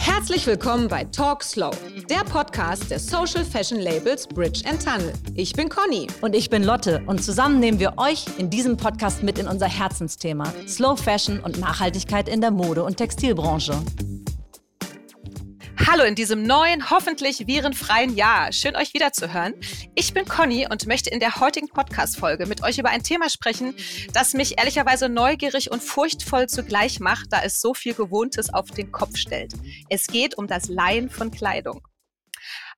Herzlich willkommen bei Talk Slow, der Podcast der Social Fashion Labels Bridge Tunnel. Ich bin Conny. Und ich bin Lotte. Und zusammen nehmen wir euch in diesem Podcast mit in unser Herzensthema: Slow Fashion und Nachhaltigkeit in der Mode- und Textilbranche. Hallo in diesem neuen, hoffentlich virenfreien Jahr. Schön euch wiederzuhören. Ich bin Conny und möchte in der heutigen Podcast-Folge mit euch über ein Thema sprechen, das mich ehrlicherweise neugierig und furchtvoll zugleich macht, da es so viel Gewohntes auf den Kopf stellt. Es geht um das Leihen von Kleidung.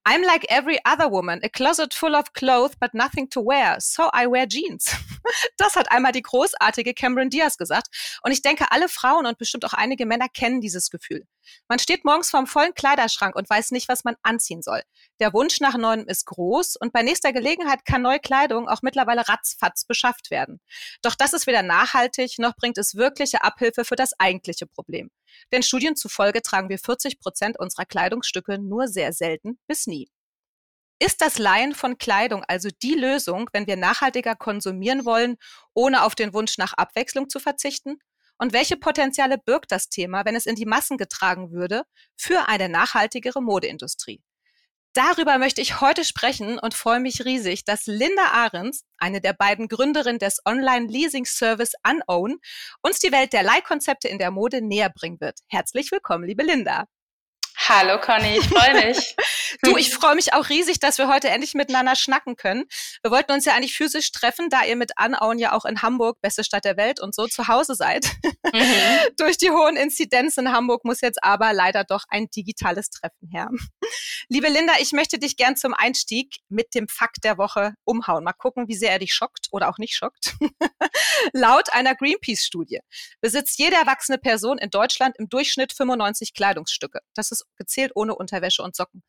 I'm like every other woman, a closet full of clothes but nothing to wear, so I wear jeans. Das hat einmal die großartige Cameron Diaz gesagt. Und ich denke, alle Frauen und bestimmt auch einige Männer kennen dieses Gefühl. Man steht morgens vorm vollen Kleiderschrank und weiß nicht, was man anziehen soll. Der Wunsch nach Neuem ist groß und bei nächster Gelegenheit kann neue Kleidung auch mittlerweile ratzfatz beschafft werden. Doch das ist weder nachhaltig, noch bringt es wirkliche Abhilfe für das eigentliche Problem. Denn Studien zufolge tragen wir 40 Prozent unserer Kleidungsstücke nur sehr selten bis nie. Ist das Leihen von Kleidung also die Lösung, wenn wir nachhaltiger konsumieren wollen, ohne auf den Wunsch nach Abwechslung zu verzichten? Und welche Potenziale birgt das Thema, wenn es in die Massen getragen würde, für eine nachhaltigere Modeindustrie? Darüber möchte ich heute sprechen und freue mich riesig, dass Linda Ahrens, eine der beiden Gründerinnen des Online-Leasing-Service Unown, uns die Welt der Leihkonzepte in der Mode näher bringen wird. Herzlich willkommen, liebe Linda. Hallo Conny, ich freue mich. du, ich freue mich auch riesig, dass wir heute endlich miteinander schnacken können. Wir wollten uns ja eigentlich physisch treffen, da ihr mit Anauen ja auch in Hamburg, beste Stadt der Welt und so zu Hause seid. Mhm. Durch die hohen Inzidenzen in Hamburg muss jetzt aber leider doch ein digitales Treffen her. Liebe Linda, ich möchte dich gern zum Einstieg mit dem Fakt der Woche umhauen. Mal gucken, wie sehr er dich schockt oder auch nicht schockt. Laut einer Greenpeace-Studie besitzt jede erwachsene Person in Deutschland im Durchschnitt 95 Kleidungsstücke. Das ist gezählt ohne Unterwäsche und Socken.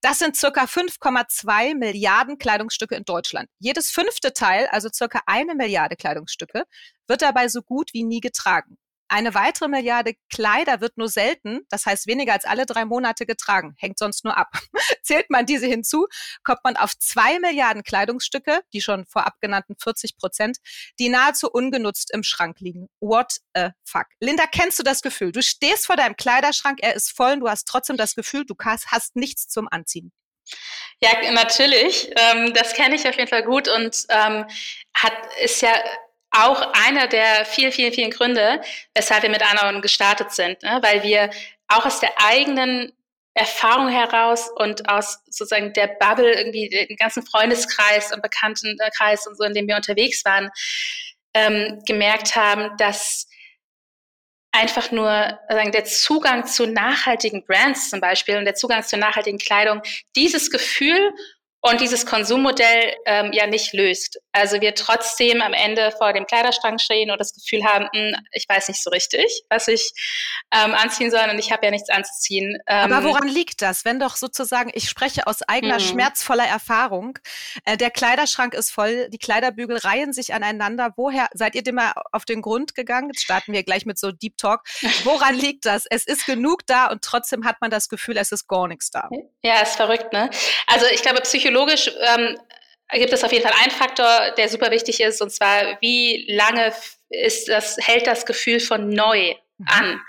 Das sind circa 5,2 Milliarden Kleidungsstücke in Deutschland. Jedes fünfte Teil, also circa eine Milliarde Kleidungsstücke, wird dabei so gut wie nie getragen. Eine weitere Milliarde Kleider wird nur selten, das heißt weniger als alle drei Monate getragen, hängt sonst nur ab. Zählt man diese hinzu, kommt man auf zwei Milliarden Kleidungsstücke, die schon vorab genannten 40 Prozent, die nahezu ungenutzt im Schrank liegen. What a fuck. Linda, kennst du das Gefühl? Du stehst vor deinem Kleiderschrank, er ist voll und du hast trotzdem das Gefühl, du hast nichts zum Anziehen. Ja, natürlich. Ähm, das kenne ich auf jeden Fall gut und ähm, hat ist ja auch einer der vielen, vielen, vielen Gründe, weshalb wir mit Anaon gestartet sind, ne? weil wir auch aus der eigenen Erfahrung heraus und aus sozusagen der Bubble, irgendwie den ganzen Freundeskreis und Bekanntenkreis und so, in dem wir unterwegs waren, ähm, gemerkt haben, dass einfach nur sagen, der Zugang zu nachhaltigen Brands zum Beispiel und der Zugang zu nachhaltigen Kleidung dieses Gefühl und dieses Konsummodell ähm, ja nicht löst. Also wir trotzdem am Ende vor dem Kleiderschrank stehen und das Gefühl haben, mh, hm, ich weiß nicht so richtig, was ich ähm, anziehen soll und ich habe ja nichts anzuziehen. Ähm, Aber woran liegt das? Wenn doch sozusagen, ich spreche aus eigener mhm. schmerzvoller Erfahrung, äh, der Kleiderschrank ist voll, die Kleiderbügel reihen sich aneinander. Woher seid ihr dem mal auf den Grund gegangen? Jetzt starten wir gleich mit so Deep Talk. Woran liegt das? Es ist genug da und trotzdem hat man das Gefühl, es ist gar nichts da. Ja, ist verrückt, ne? Also ich glaube, psychologisch ähm, gibt es auf jeden Fall einen Faktor, der super wichtig ist, und zwar, wie lange ist das, hält das Gefühl von neu mhm. an.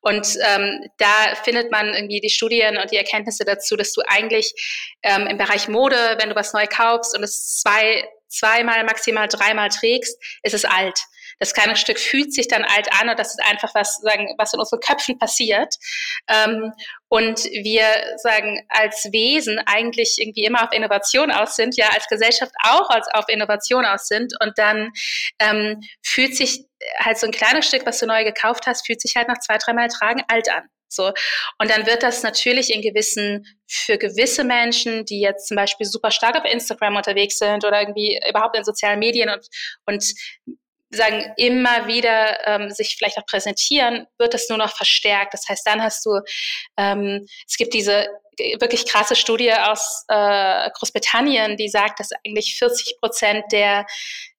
Und ähm, da findet man irgendwie die Studien und die Erkenntnisse dazu, dass du eigentlich ähm, im Bereich Mode, wenn du was neu kaufst und es zwei, zweimal, maximal dreimal trägst, ist es alt. Das kleine Stück fühlt sich dann alt an und das ist einfach was, sagen, was in unseren Köpfen passiert. Ähm, und wir sagen als Wesen eigentlich irgendwie immer auf Innovation aus sind, ja als Gesellschaft auch als auf Innovation aus sind und dann ähm, fühlt sich halt so ein kleines Stück, was du neu gekauft hast, fühlt sich halt nach zwei, dreimal tragen alt an. So. Und dann wird das natürlich in gewissen, für gewisse Menschen, die jetzt zum Beispiel super stark auf Instagram unterwegs sind oder irgendwie überhaupt in sozialen Medien und, und sagen, immer wieder ähm, sich vielleicht auch präsentieren, wird es nur noch verstärkt. Das heißt, dann hast du, ähm, es gibt diese wirklich krasse Studie aus äh, Großbritannien, die sagt, dass eigentlich 40 Prozent der,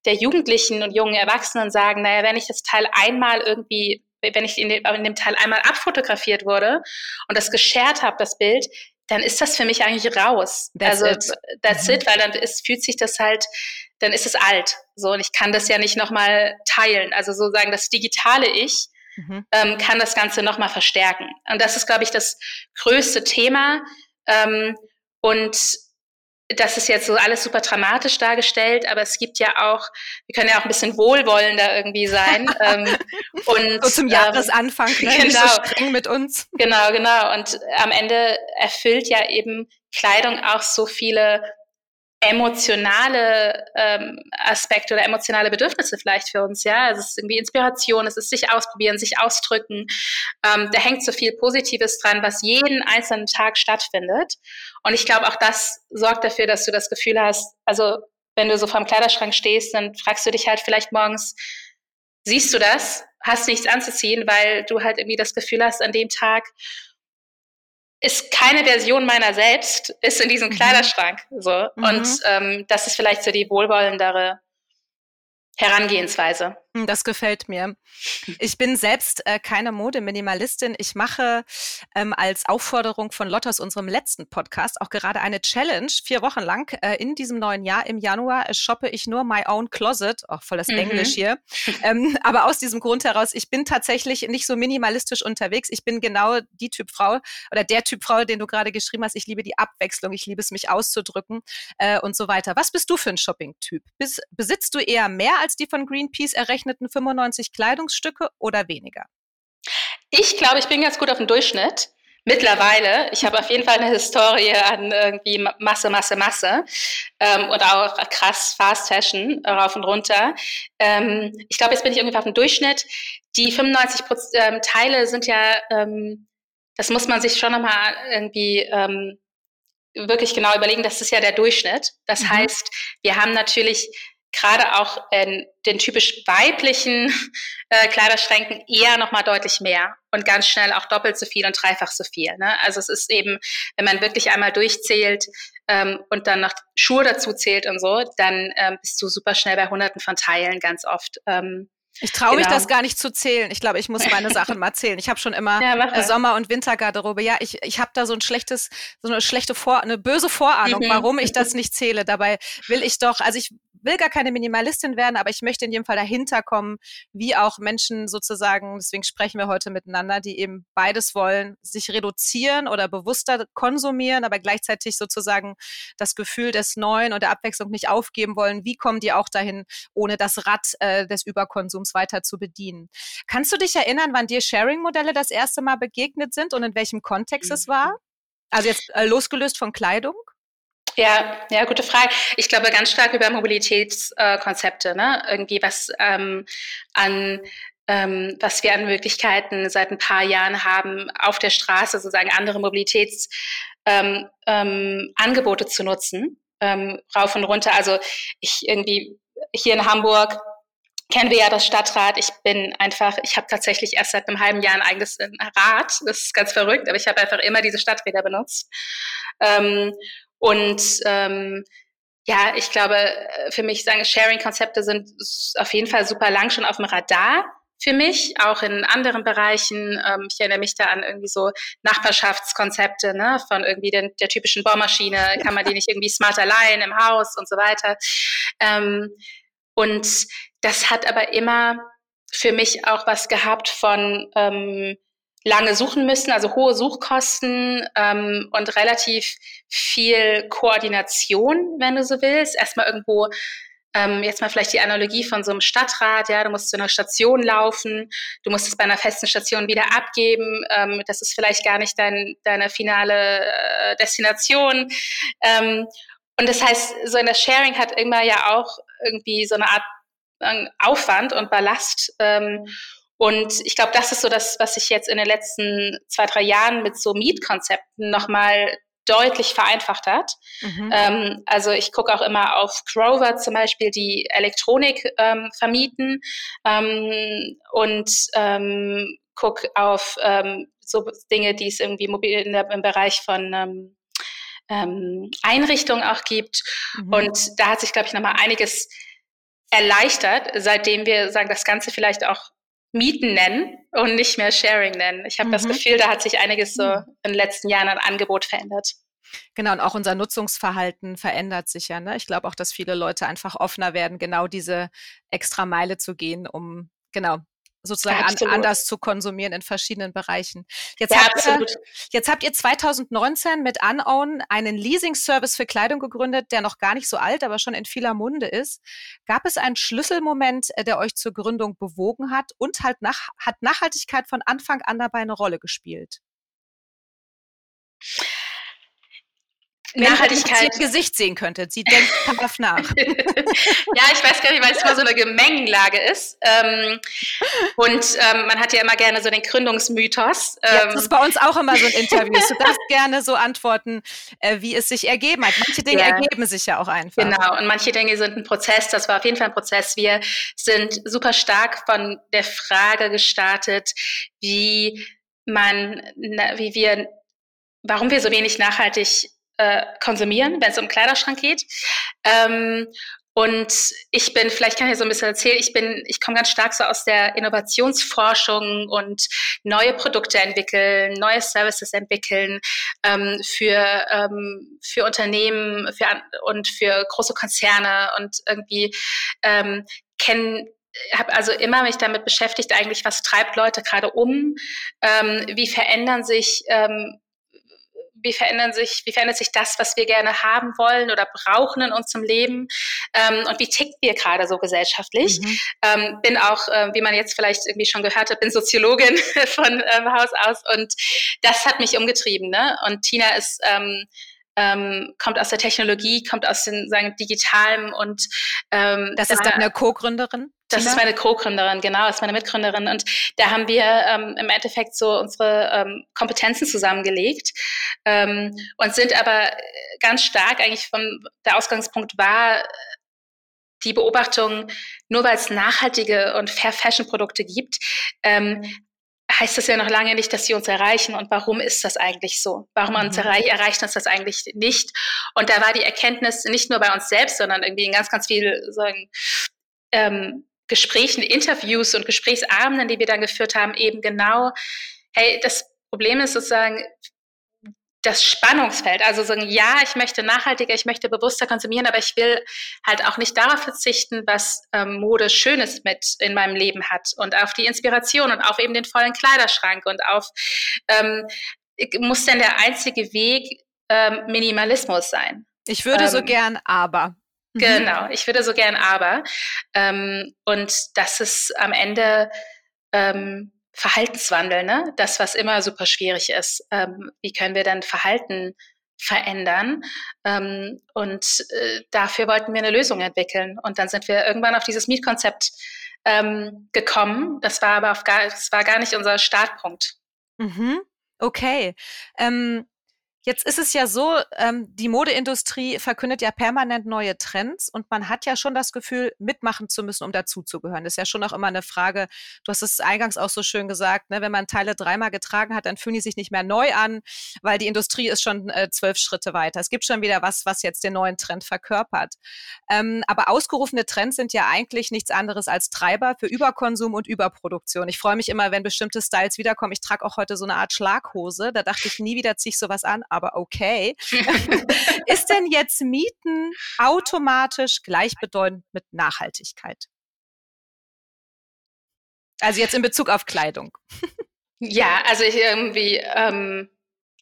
der Jugendlichen und jungen Erwachsenen sagen, naja, wenn ich das Teil einmal irgendwie, wenn ich in dem, in dem Teil einmal abfotografiert wurde und das geshared habe, das Bild, dann ist das für mich eigentlich raus. That's also it. that's mhm. it, weil dann ist, fühlt sich das halt, dann ist es alt. So und ich kann das ja nicht nochmal teilen. Also sozusagen das digitale Ich mhm. ähm, kann das Ganze nochmal verstärken. Und das ist, glaube ich, das größte Thema. Ähm, und das ist jetzt so alles super dramatisch dargestellt, aber es gibt ja auch, wir können ja auch ein bisschen wohlwollender irgendwie sein. ähm, und, so zum Jahresanfang, ähm, ne? genau, so streng mit uns. Genau, genau. Und am Ende erfüllt ja eben Kleidung auch so viele emotionale ähm, Aspekte oder emotionale Bedürfnisse vielleicht für uns, ja. Es ist irgendwie Inspiration, es ist sich ausprobieren, sich ausdrücken. Ähm, da hängt so viel Positives dran, was jeden einzelnen Tag stattfindet. Und ich glaube, auch das sorgt dafür, dass du das Gefühl hast, also wenn du so vorm Kleiderschrank stehst, dann fragst du dich halt vielleicht morgens, siehst du das? Hast nichts anzuziehen, weil du halt irgendwie das Gefühl hast, an dem Tag, ist keine Version meiner selbst, ist in diesem mhm. Kleiderschrank. So. Mhm. Und ähm, das ist vielleicht so die wohlwollendere Herangehensweise. Hm, das gefällt mir. Ich bin selbst äh, keine Modeminimalistin. Ich mache ähm, als Aufforderung von Lottos, unserem letzten Podcast, auch gerade eine Challenge. Vier Wochen lang äh, in diesem neuen Jahr im Januar äh, shoppe ich nur My Own Closet. Auch voll das mhm. Englisch hier. Ähm, aber aus diesem Grund heraus, ich bin tatsächlich nicht so minimalistisch unterwegs. Ich bin genau die Typ Frau oder der Typ Frau, den du gerade geschrieben hast. Ich liebe die Abwechslung. Ich liebe es, mich auszudrücken äh, und so weiter. Was bist du für ein Shopping-Typ? Besitzt du eher mehr als die von Greenpeace errechneten? Umgerechneten 95 Kleidungsstücke oder weniger? Ich glaube, ich bin ganz gut auf dem Durchschnitt. Mittlerweile, ich habe auf jeden Fall eine Historie an irgendwie Masse, Masse, Masse ähm, und auch krass Fast Fashion rauf und runter. Ähm, ich glaube, jetzt bin ich irgendwie auf dem Durchschnitt. Die 95 ähm, Teile sind ja, ähm, das muss man sich schon nochmal irgendwie ähm, wirklich genau überlegen. Das ist ja der Durchschnitt. Das mhm. heißt, wir haben natürlich gerade auch in den typisch weiblichen äh, Kleiderschränken eher nochmal deutlich mehr und ganz schnell auch doppelt so viel und dreifach so viel. Ne? Also es ist eben, wenn man wirklich einmal durchzählt ähm, und dann noch Schuhe dazu zählt und so, dann ähm, bist du super schnell bei Hunderten von Teilen ganz oft. Ähm, ich traue genau. mich das gar nicht zu zählen. Ich glaube, ich muss meine Sachen mal zählen. Ich habe schon immer ja, äh, Sommer- und Wintergarderobe. Ja, ich, ich habe da so ein schlechtes, so eine schlechte Vor, eine böse Vorahnung, mhm. warum ich das nicht zähle. Dabei will ich doch, also ich will gar keine Minimalistin werden, aber ich möchte in jedem Fall dahinter kommen, wie auch Menschen sozusagen, deswegen sprechen wir heute miteinander, die eben beides wollen, sich reduzieren oder bewusster konsumieren, aber gleichzeitig sozusagen das Gefühl des Neuen und der Abwechslung nicht aufgeben wollen. Wie kommen die auch dahin, ohne das Rad äh, des Überkonsums weiter zu bedienen? Kannst du dich erinnern, wann dir Sharing-Modelle das erste Mal begegnet sind und in welchem Kontext mhm. es war? Also jetzt äh, losgelöst von Kleidung? Ja, ja, gute Frage. Ich glaube ganz stark über Mobilitätskonzepte, äh, ne? Irgendwie was ähm, an ähm, was wir an Möglichkeiten seit ein paar Jahren haben, auf der Straße sozusagen andere Mobilitätsangebote ähm, ähm, zu nutzen, ähm, rauf und runter. Also ich irgendwie hier in Hamburg kennen wir ja das Stadtrat. Ich bin einfach, ich habe tatsächlich erst seit einem halben Jahr ein eigenes Rad. Das ist ganz verrückt, aber ich habe einfach immer diese Stadträder benutzt. Ähm, und ähm, ja, ich glaube, für mich sagen Sharing-Konzepte sind auf jeden Fall super lang schon auf dem Radar für mich, auch in anderen Bereichen. Ähm, ich erinnere mich da an irgendwie so Nachbarschaftskonzepte, ne, von irgendwie den, der typischen Bohrmaschine, kann man die nicht irgendwie smarter leihen im Haus und so weiter. Ähm, und das hat aber immer für mich auch was gehabt von ähm, lange suchen müssen, also hohe Suchkosten ähm, und relativ viel Koordination, wenn du so willst. Erstmal irgendwo, ähm, jetzt mal vielleicht die Analogie von so einem Stadtrat, ja, du musst zu einer Station laufen, du musst es bei einer festen Station wieder abgeben, ähm, das ist vielleicht gar nicht dein, deine finale äh, Destination. Ähm, und das heißt, so in der Sharing hat immer ja auch irgendwie so eine Art äh, Aufwand und Ballast. Ähm, und ich glaube, das ist so das, was sich jetzt in den letzten zwei, drei Jahren mit so Mietkonzepten nochmal deutlich vereinfacht hat. Mhm. Ähm, also ich gucke auch immer auf Grover zum Beispiel, die Elektronik ähm, vermieten ähm, und ähm, gucke auf ähm, so Dinge, die es irgendwie mobil der, im Bereich von ähm, ähm, Einrichtungen auch gibt. Mhm. Und da hat sich, glaube ich, nochmal einiges erleichtert, seitdem wir sagen, das Ganze vielleicht auch Mieten nennen und nicht mehr Sharing nennen. Ich habe mhm. das Gefühl, da hat sich einiges so in den letzten Jahren an Angebot verändert. Genau, und auch unser Nutzungsverhalten verändert sich ja. Ne? Ich glaube auch, dass viele Leute einfach offener werden, genau diese extra Meile zu gehen, um genau sozusagen an, anders zu konsumieren in verschiedenen Bereichen. Jetzt, ja, habt ihr, jetzt habt ihr 2019 mit Unown einen Leasing-Service für Kleidung gegründet, der noch gar nicht so alt, aber schon in vieler Munde ist. Gab es einen Schlüsselmoment, äh, der euch zur Gründung bewogen hat und halt nach, hat Nachhaltigkeit von Anfang an dabei eine Rolle gespielt? Nachhaltigkeit. Wenn ihr Gesicht sehen könntet. Sie denkt brav nach. ja, ich weiß gar nicht, weil es immer so eine Gemengenlage ist. Ähm, und ähm, man hat ja immer gerne so den Gründungsmythos. Ähm, ja, das ist bei uns auch immer so ein Interview. Du darfst gerne so antworten, äh, wie es sich ergeben hat. Manche Dinge ja. ergeben sich ja auch einfach. Genau, und manche Dinge sind ein Prozess. Das war auf jeden Fall ein Prozess. Wir sind super stark von der Frage gestartet, wie man, wie wir warum wir so wenig nachhaltig äh, konsumieren, wenn es um Kleiderschrank geht. Ähm, und ich bin, vielleicht kann ich so ein bisschen erzählen, ich bin, ich komme ganz stark so aus der Innovationsforschung und neue Produkte entwickeln, neue Services entwickeln ähm, für, ähm, für Unternehmen für, und für große Konzerne und irgendwie ähm, kennen habe also immer mich damit beschäftigt, eigentlich, was treibt Leute gerade um, ähm, wie verändern sich ähm, wie verändern sich, wie verändert sich das, was wir gerne haben wollen oder brauchen in unserem Leben ähm, und wie tickt wir gerade so gesellschaftlich. Mhm. Ähm, bin auch, äh, wie man jetzt vielleicht irgendwie schon gehört hat, bin Soziologin von ähm, Haus aus und das hat mich umgetrieben. Ne? Und Tina ist ähm, ähm, kommt aus der Technologie, kommt aus den sagen digitalen und ähm, das ist deine Co-Gründerin. Das ist meine Co-Gründerin, genau, ist meine Mitgründerin. Und da haben wir ähm, im Endeffekt so unsere ähm, Kompetenzen zusammengelegt ähm, und sind aber ganz stark eigentlich von der Ausgangspunkt war die Beobachtung, nur weil es nachhaltige und Fair Fashion Produkte gibt, ähm, heißt das ja noch lange nicht, dass sie uns erreichen. Und warum ist das eigentlich so? Warum uns mhm. erreich, erreicht uns das eigentlich nicht? Und da war die Erkenntnis nicht nur bei uns selbst, sondern irgendwie in ganz, ganz viel sagen, ähm, Gesprächen, Interviews und Gesprächsabenden, die wir dann geführt haben, eben genau, hey, das Problem ist sozusagen, das Spannungsfeld. Also sagen, ja, ich möchte nachhaltiger, ich möchte bewusster konsumieren, aber ich will halt auch nicht darauf verzichten, was ähm, Mode Schönes mit in meinem Leben hat und auf die Inspiration und auf eben den vollen Kleiderschrank und auf ähm, muss denn der einzige Weg ähm, Minimalismus sein? Ich würde so ähm, gern, aber. Mhm. Genau, ich würde so gern aber. Ähm, und das ist am Ende ähm, Verhaltenswandel, ne? Das, was immer super schwierig ist. Ähm, wie können wir denn Verhalten verändern? Ähm, und äh, dafür wollten wir eine Lösung entwickeln. Und dann sind wir irgendwann auf dieses Mietkonzept ähm, gekommen. Das war aber auf gar, das war gar nicht unser Startpunkt. Mhm. Okay. Ähm, Jetzt ist es ja so, ähm, die Modeindustrie verkündet ja permanent neue Trends und man hat ja schon das Gefühl, mitmachen zu müssen, um dazuzugehören. Das ist ja schon auch immer eine Frage, du hast es eingangs auch so schön gesagt, ne, wenn man Teile dreimal getragen hat, dann fühlen die sich nicht mehr neu an, weil die Industrie ist schon äh, zwölf Schritte weiter. Es gibt schon wieder was, was jetzt den neuen Trend verkörpert. Ähm, aber ausgerufene Trends sind ja eigentlich nichts anderes als Treiber für Überkonsum und Überproduktion. Ich freue mich immer, wenn bestimmte Styles wiederkommen. Ich trage auch heute so eine Art Schlaghose. Da dachte ich, nie wieder ziehe ich sowas an aber okay. ist denn jetzt Mieten automatisch gleichbedeutend mit Nachhaltigkeit? Also jetzt in Bezug auf Kleidung. Ja, also ich irgendwie ähm,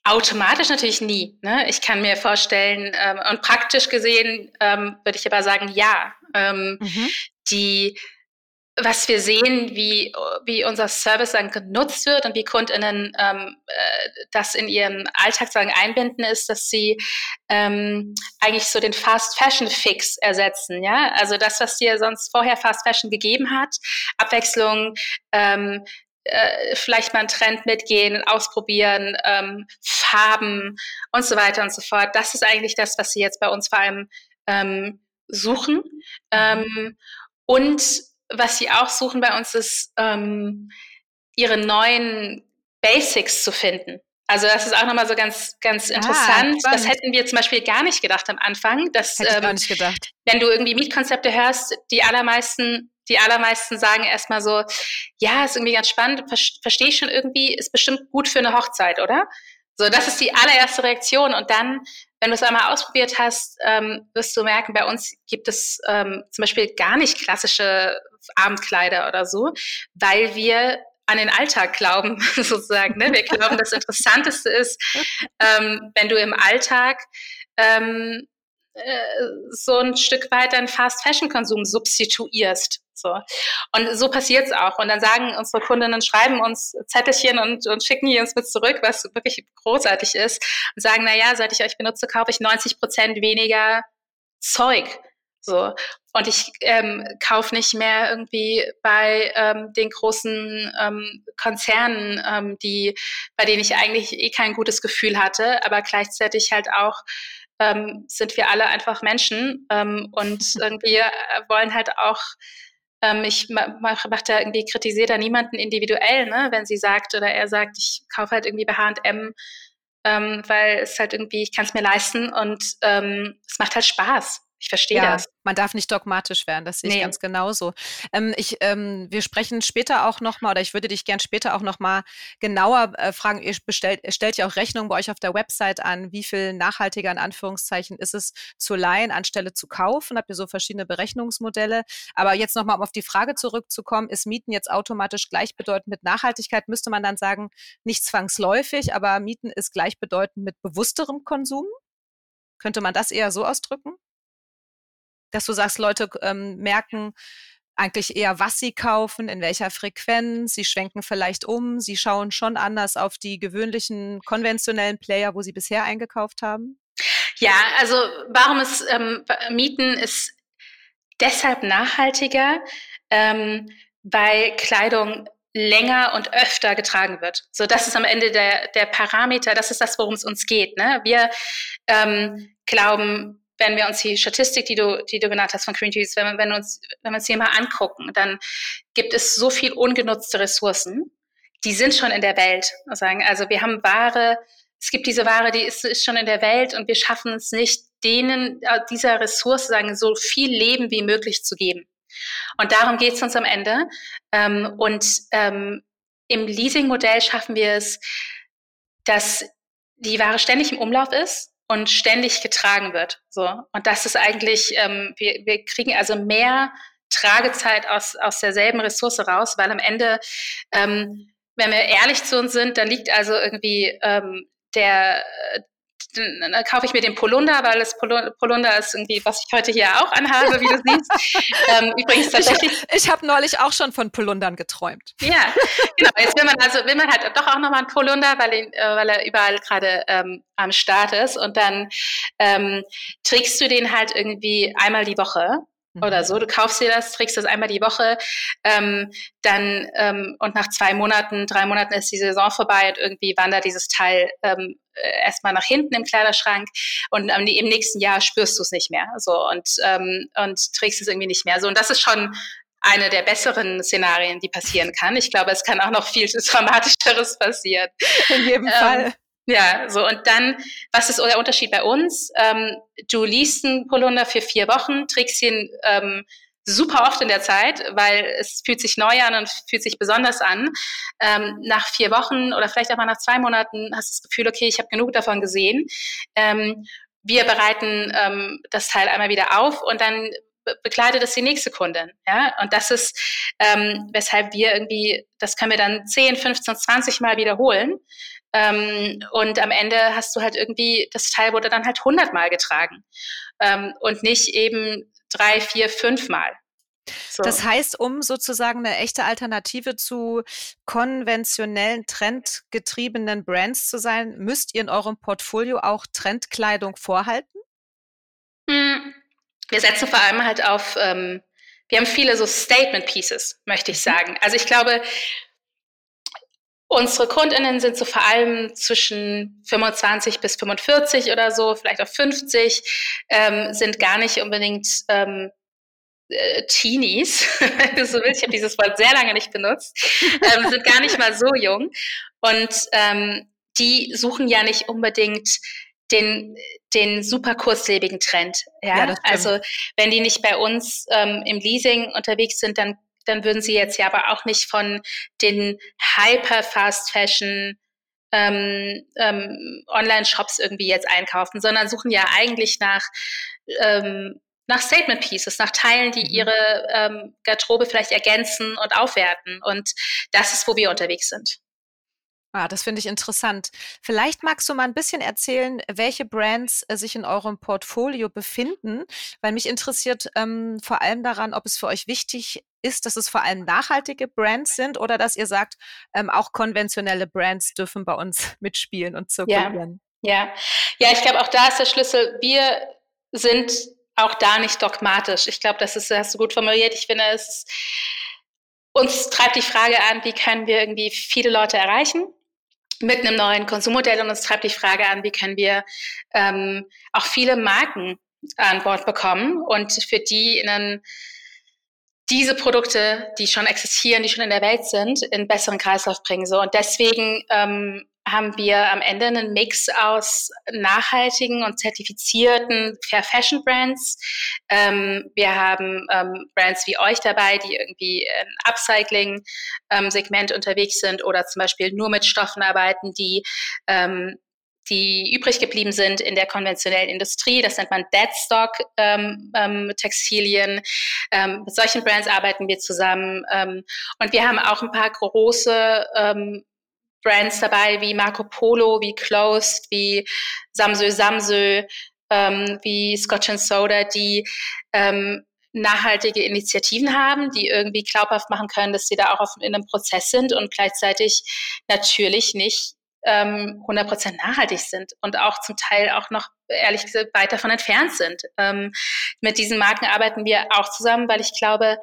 automatisch natürlich nie. Ne? Ich kann mir vorstellen, ähm, und praktisch gesehen ähm, würde ich aber sagen, ja. Ähm, mhm. Die was wir sehen, wie, wie unser Service dann genutzt wird und wie KundInnen ähm, äh, das in ihren Alltag sagen einbinden, ist, dass sie ähm, eigentlich so den Fast Fashion Fix ersetzen. Ja, also das, was dir sonst vorher Fast Fashion gegeben hat, Abwechslung, ähm, äh, vielleicht mal einen Trend mitgehen, ausprobieren, ähm, Farben und so weiter und so fort. Das ist eigentlich das, was sie jetzt bei uns vor allem ähm, suchen. Mhm. Ähm, und was sie auch suchen bei uns ist, ähm, ihre neuen Basics zu finden. Also das ist auch nochmal so ganz, ganz ah, interessant. Ah, das hätten wir zum Beispiel gar nicht gedacht am Anfang. Dass, Hätte ähm, gar nicht gedacht. Wenn du irgendwie Mietkonzepte hörst, die allermeisten, die allermeisten sagen erstmal so, ja, ist irgendwie ganz spannend, verstehe ich schon irgendwie, ist bestimmt gut für eine Hochzeit, oder? So, das ist die allererste Reaktion. Und dann wenn du es einmal ausprobiert hast, ähm, wirst du merken, bei uns gibt es ähm, zum Beispiel gar nicht klassische Abendkleider oder so, weil wir an den Alltag glauben, sozusagen. Ne? Wir glauben, das Interessanteste ist, ähm, wenn du im Alltag ähm, äh, so ein Stück weit deinen Fast-Fashion-Konsum substituierst. So. Und so passiert es auch. Und dann sagen unsere Kundinnen, schreiben uns Zettelchen und, und schicken die uns mit zurück, was wirklich großartig ist. Und sagen, na ja, seit ich euch benutze, kaufe ich 90 Prozent weniger Zeug. So. Und ich ähm, kaufe nicht mehr irgendwie bei ähm, den großen ähm, Konzernen, ähm, die, bei denen ich eigentlich eh kein gutes Gefühl hatte, aber gleichzeitig halt auch ähm, sind wir alle einfach Menschen ähm, und irgendwie äh, wollen halt auch ähm, ich mache mach da irgendwie, kritisiere da niemanden individuell, ne, wenn sie sagt oder er sagt, ich kaufe halt irgendwie bei H&M, ähm, weil es halt irgendwie, ich kann es mir leisten und ähm, es macht halt Spaß. Ich verstehe ja, das. Man darf nicht dogmatisch werden, das sehe nee. ich ganz genauso. Ähm, ich, ähm, wir sprechen später auch nochmal, oder ich würde dich gern später auch nochmal genauer äh, fragen, ihr, bestellt, ihr stellt ja auch Rechnungen bei euch auf der Website an, wie viel nachhaltiger in Anführungszeichen ist es zu leihen, anstelle zu kaufen? Habt ihr so verschiedene Berechnungsmodelle? Aber jetzt nochmal, um auf die Frage zurückzukommen, ist Mieten jetzt automatisch gleichbedeutend mit Nachhaltigkeit? Müsste man dann sagen, nicht zwangsläufig, aber Mieten ist gleichbedeutend mit bewussterem Konsum? Könnte man das eher so ausdrücken? Dass du sagst, Leute ähm, merken eigentlich eher, was sie kaufen, in welcher Frequenz, sie schwenken vielleicht um, sie schauen schon anders auf die gewöhnlichen konventionellen Player, wo sie bisher eingekauft haben? Ja, also warum ist ähm, Mieten ist deshalb nachhaltiger, ähm, weil Kleidung länger und öfter getragen wird. So, das ist am Ende der, der Parameter, das ist das, worum es uns geht. Ne? Wir ähm, glauben, wenn wir uns die Statistik, die du, die du genannt hast von Communities, wenn, wenn, wir uns, wenn wir uns die mal angucken, dann gibt es so viel ungenutzte Ressourcen, die sind schon in der Welt. Also wir haben Ware, es gibt diese Ware, die ist, ist schon in der Welt und wir schaffen es nicht, denen äh, dieser Ressource sagen, so viel Leben wie möglich zu geben. Und darum geht es uns am Ende. Ähm, und ähm, im Leasing-Modell schaffen wir es, dass die Ware ständig im Umlauf ist und ständig getragen wird. So. Und das ist eigentlich, ähm, wir, wir kriegen also mehr Tragezeit aus, aus derselben Ressource raus, weil am Ende, ähm, wenn wir ehrlich zu uns sind, dann liegt also irgendwie ähm, der, dann kaufe ich mir den Polunder, weil das Polunder ist irgendwie, was ich heute hier auch anhabe, wie du siehst. ähm, übrigens tatsächlich. Ich, ich habe neulich auch schon von Polundern geträumt. Ja, genau. Jetzt will man also will man halt doch auch nochmal einen Polunder, weil, ihn, äh, weil er überall gerade ähm, am Start ist. Und dann ähm, trägst du den halt irgendwie einmal die Woche oder mhm. so. Du kaufst dir das, trägst das einmal die Woche, ähm, dann ähm, und nach zwei Monaten, drei Monaten ist die Saison vorbei und irgendwie wandert dieses Teil ähm, äh, erstmal nach hinten im Kleiderschrank und ähm, im nächsten Jahr spürst du es nicht mehr. So und ähm, und trägst es irgendwie nicht mehr. So und das ist schon eine der besseren Szenarien, die passieren kann. Ich glaube, es kann auch noch viel dramatischeres passieren. In jedem ähm, Fall. Ja, so und dann, was ist der Unterschied bei uns? Ähm, du liest einen Polunder für vier Wochen, trägst ihn ähm, super oft in der Zeit, weil es fühlt sich neu an und fühlt sich besonders an. Ähm, nach vier Wochen oder vielleicht auch mal nach zwei Monaten hast du das Gefühl, okay, ich habe genug davon gesehen. Ähm, wir bereiten ähm, das Teil einmal wieder auf und dann begleitet es die nächste Kundin. Ja? Und das ist, ähm, weshalb wir irgendwie, das können wir dann 10, 15, 20 Mal wiederholen. Ähm, und am Ende hast du halt irgendwie, das Teil wurde dann halt hundertmal getragen ähm, und nicht eben drei, vier, fünfmal. So. Das heißt, um sozusagen eine echte Alternative zu konventionellen, trendgetriebenen Brands zu sein, müsst ihr in eurem Portfolio auch Trendkleidung vorhalten? Hm. Wir setzen vor allem halt auf, ähm, wir haben viele so Statement Pieces, möchte ich mhm. sagen. Also ich glaube, Unsere KundInnen sind so vor allem zwischen 25 bis 45 oder so, vielleicht auch 50, ähm, sind gar nicht unbedingt ähm, äh, Teenies, so willst. Ich habe dieses Wort sehr lange nicht benutzt, ähm, sind gar nicht mal so jung. Und ähm, die suchen ja nicht unbedingt den, den super kurzlebigen Trend. Ja, ja also wenn die nicht bei uns ähm, im Leasing unterwegs sind, dann dann würden sie jetzt ja aber auch nicht von den Hyper Fast Fashion ähm, ähm, Online-Shops irgendwie jetzt einkaufen, sondern suchen ja eigentlich nach ähm, nach Statement Pieces, nach Teilen, die mhm. ihre ähm, Garderobe vielleicht ergänzen und aufwerten. Und das ist, wo wir unterwegs sind. Ah, das finde ich interessant. Vielleicht magst du mal ein bisschen erzählen, welche Brands äh, sich in eurem Portfolio befinden, weil mich interessiert ähm, vor allem daran, ob es für euch wichtig ist, dass es vor allem nachhaltige Brands sind oder dass ihr sagt, ähm, auch konventionelle Brands dürfen bei uns mitspielen und zirkulieren. Ja, ja, ja ich glaube, auch da ist der Schlüssel. Wir sind auch da nicht dogmatisch. Ich glaube, das ist, hast du gut formuliert. Ich finde, es uns treibt die Frage an, wie können wir irgendwie viele Leute erreichen mit einem neuen Konsummodell und uns treibt die Frage an, wie können wir ähm, auch viele Marken an Bord bekommen und für die in einen diese Produkte, die schon existieren, die schon in der Welt sind, in besseren Kreislauf bringen. So und deswegen ähm, haben wir am Ende einen Mix aus nachhaltigen und zertifizierten Fair Fashion Brands. Ähm, wir haben ähm, Brands wie euch dabei, die irgendwie im Upcycling-Segment ähm, unterwegs sind oder zum Beispiel nur mit Stoffen arbeiten, die ähm, die übrig geblieben sind in der konventionellen Industrie. Das nennt man Deadstock ähm, ähm. Ähm, mit solchen Brands arbeiten wir zusammen. Ähm, und wir haben auch ein paar große ähm, Brands dabei wie Marco Polo, wie Closed, wie Samsö Samsö, ähm, wie Scotch and Soda, die ähm, nachhaltige Initiativen haben, die irgendwie glaubhaft machen können, dass sie da auch auf, in einem Prozess sind und gleichzeitig natürlich nicht ähm, 100% nachhaltig sind und auch zum Teil auch noch ehrlich gesagt weit davon entfernt sind. Ähm, mit diesen Marken arbeiten wir auch zusammen, weil ich glaube,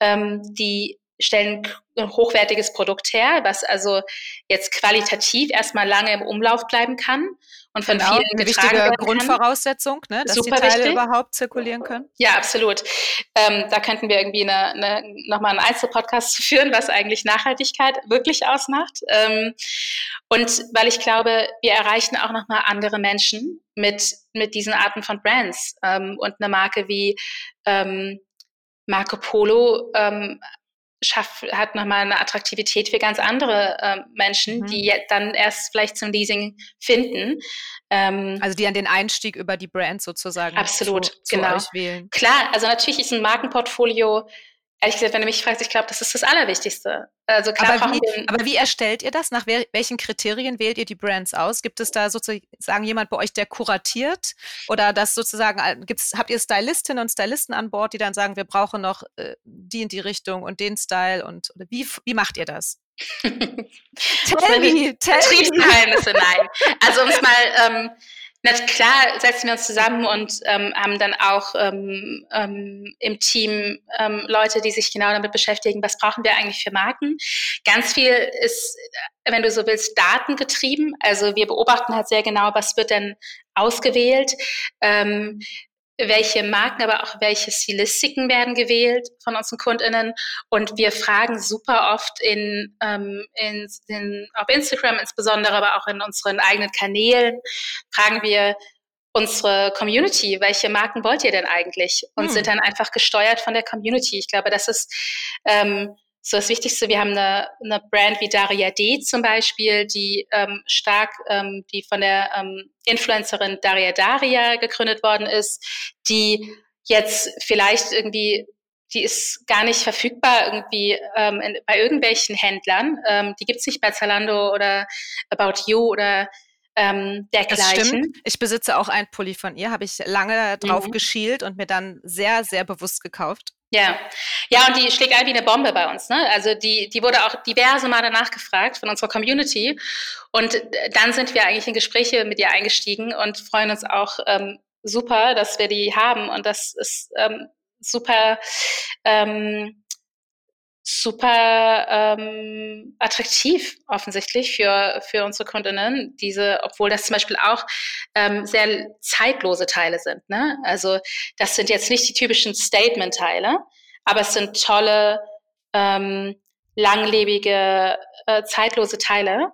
ähm, die stellen ein hochwertiges Produkt her, was also jetzt qualitativ erstmal lange im Umlauf bleiben kann und von genau, vielen eine wichtige Grundvoraussetzung, ne, dass Super die Teile wichtig. überhaupt zirkulieren können. Ja, absolut. Ähm, da könnten wir irgendwie eine, eine, nochmal einen Einzelpodcast führen, was eigentlich Nachhaltigkeit wirklich ausmacht. Ähm, und weil ich glaube, wir erreichen auch nochmal andere Menschen mit, mit diesen Arten von Brands. Ähm, und eine Marke wie ähm, Marco Polo ähm, schafft, hat nochmal eine Attraktivität für ganz andere äh, Menschen, mhm. die dann erst vielleicht zum Leasing finden. Ähm, also die an den Einstieg über die Brand sozusagen absolut, zu, zu genau. euch wählen. Klar, also natürlich ist ein Markenportfolio Ehrlich gesagt, wenn du mich fragst, ich glaube, das ist das Allerwichtigste. Also klar aber, wie, aber wie erstellt ihr das? Nach welchen Kriterien wählt ihr die Brands aus? Gibt es da sozusagen jemand bei euch, der kuratiert? Oder das sozusagen, äh, gibt's, habt ihr Stylistinnen und Stylisten an Bord, die dann sagen, wir brauchen noch äh, die in die Richtung und den Style? Und wie, wie macht ihr das? tell me, tell Vertriebsgeheimnisse, nein. Also um es mal ähm, na klar setzen wir uns zusammen und ähm, haben dann auch ähm, ähm, im Team ähm, Leute, die sich genau damit beschäftigen, was brauchen wir eigentlich für Marken. Ganz viel ist, wenn du so willst, datengetrieben. Also wir beobachten halt sehr genau, was wird denn ausgewählt. Ähm, welche Marken, aber auch welche Stilistiken werden gewählt von unseren KundInnen. Und wir fragen super oft in, ähm, in, in, auf Instagram insbesondere, aber auch in unseren eigenen Kanälen, fragen wir unsere Community, welche Marken wollt ihr denn eigentlich? Und hm. sind dann einfach gesteuert von der Community. Ich glaube, das ist ähm, so das Wichtigste, wir haben eine, eine Brand wie Daria D zum Beispiel, die ähm, stark, ähm, die von der ähm, Influencerin Daria Daria gegründet worden ist, die jetzt vielleicht irgendwie, die ist gar nicht verfügbar irgendwie ähm, in, bei irgendwelchen Händlern. Ähm, die gibt's nicht bei Zalando oder About You oder ähm, dergleichen. Das stimmt. Ich besitze auch ein Pulli von ihr, habe ich lange drauf mhm. geschielt und mir dann sehr, sehr bewusst gekauft. Ja, ja, und die schlägt ein wie eine Bombe bei uns. Ne? Also die, die wurde auch diverse Male nachgefragt von unserer Community. Und äh, dann sind wir eigentlich in Gespräche mit ihr eingestiegen und freuen uns auch ähm, super, dass wir die haben. Und das ist ähm, super ähm, super ähm, attraktiv offensichtlich für, für unsere Kundinnen, diese, obwohl das zum Beispiel auch ähm, sehr zeitlose Teile sind. Ne? Also das sind jetzt nicht die typischen Statement-Teile, aber es sind tolle, ähm, langlebige, äh, zeitlose Teile,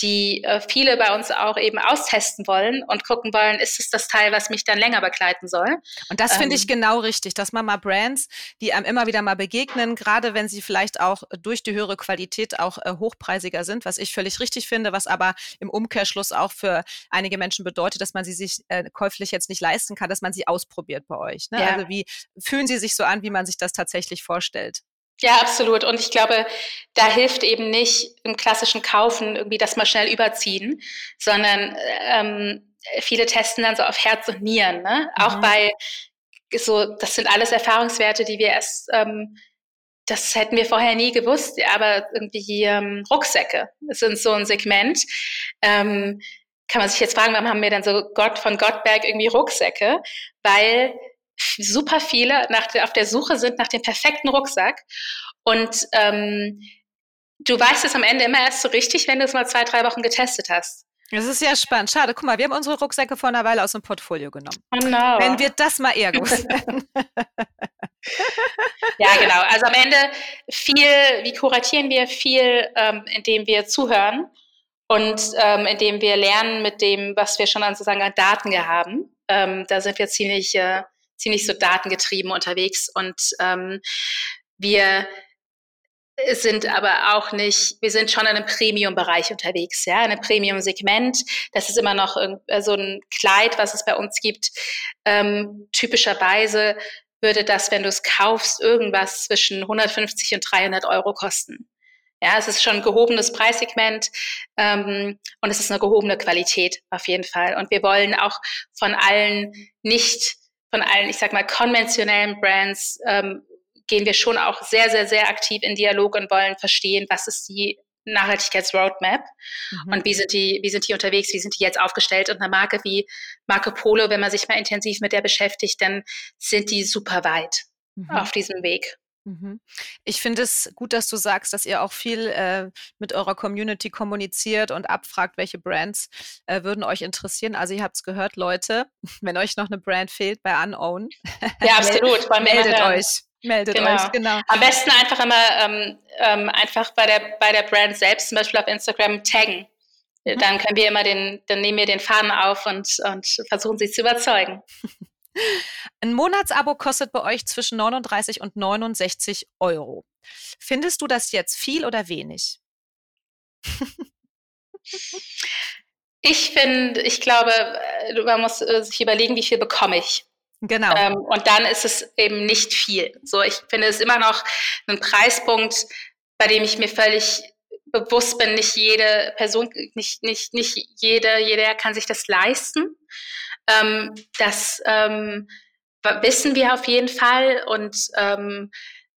die äh, viele bei uns auch eben austesten wollen und gucken wollen, ist es das Teil, was mich dann länger begleiten soll. Und das finde ich ähm, genau richtig, dass man mal Brands, die einem immer wieder mal begegnen, gerade wenn sie vielleicht auch durch die höhere Qualität auch äh, hochpreisiger sind, was ich völlig richtig finde, was aber im Umkehrschluss auch für einige Menschen bedeutet, dass man sie sich äh, käuflich jetzt nicht leisten kann, dass man sie ausprobiert bei euch. Ne? Ja. Also wie fühlen sie sich so an, wie man sich das tatsächlich vorstellt? Ja, absolut. Und ich glaube, da hilft eben nicht im klassischen Kaufen irgendwie das mal schnell überziehen, sondern ähm, viele testen dann so auf Herz und Nieren. Ne? Mhm. Auch bei so, das sind alles Erfahrungswerte, die wir erst, ähm, das hätten wir vorher nie gewusst, aber irgendwie ähm, Rucksäcke sind so ein Segment. Ähm, kann man sich jetzt fragen, warum haben wir dann so Gott von Gottberg irgendwie Rucksäcke? Weil super viele nach, auf der Suche sind nach dem perfekten Rucksack. Und ähm, du weißt es am Ende immer erst so richtig, wenn du es mal zwei, drei Wochen getestet hast. Das ist ja spannend. Schade, guck mal, wir haben unsere Rucksäcke vor einer Weile aus dem Portfolio genommen. No. Wenn wir das mal eher gewusst hätten. ja, genau. Also am Ende viel, wie kuratieren wir viel, ähm, indem wir zuhören und ähm, indem wir lernen mit dem, was wir schon an sozusagen an Daten haben. Ähm, da sind wir ziemlich äh, ziemlich so datengetrieben unterwegs und ähm, wir sind aber auch nicht, wir sind schon in einem Premium-Bereich unterwegs, ja, in einem Premium-Segment. Das ist immer noch äh, so ein Kleid, was es bei uns gibt. Ähm, typischerweise würde das, wenn du es kaufst, irgendwas zwischen 150 und 300 Euro kosten. Ja, es ist schon ein gehobenes Preissegment ähm, und es ist eine gehobene Qualität auf jeden Fall. Und wir wollen auch von allen nicht von allen, ich sag mal, konventionellen Brands ähm, gehen wir schon auch sehr, sehr, sehr aktiv in Dialog und wollen verstehen, was ist die Nachhaltigkeitsroadmap mhm. und wie sind die, wie sind die unterwegs, wie sind die jetzt aufgestellt und eine Marke wie Marco Polo, wenn man sich mal intensiv mit der beschäftigt, dann sind die super weit mhm. auf diesem Weg. Mhm. Ich finde es gut, dass du sagst, dass ihr auch viel äh, mit eurer Community kommuniziert und abfragt, welche Brands äh, würden euch interessieren. Also ihr habt es gehört, Leute, wenn euch noch eine Brand fehlt bei Unown, ja absolut, meldet euch. Meldet genau. euch, genau. Am besten einfach immer ähm, ähm, einfach bei der, bei der Brand selbst, zum Beispiel auf Instagram, taggen. Mhm. Dann können wir immer den, dann nehmen wir den Faden auf und, und versuchen sie zu überzeugen. Ein Monatsabo kostet bei euch zwischen 39 und 69 Euro. Findest du das jetzt viel oder wenig? ich finde, ich glaube, äh, man muss äh, sich überlegen, wie viel bekomme ich. Genau. Ähm, und dann ist es eben nicht viel. So, ich finde es immer noch ein Preispunkt, bei dem ich mir völlig bewusst bin, nicht jede Person, nicht, nicht, nicht jede, jeder kann sich das leisten. Ähm, das ähm, wissen wir auf jeden Fall und ähm,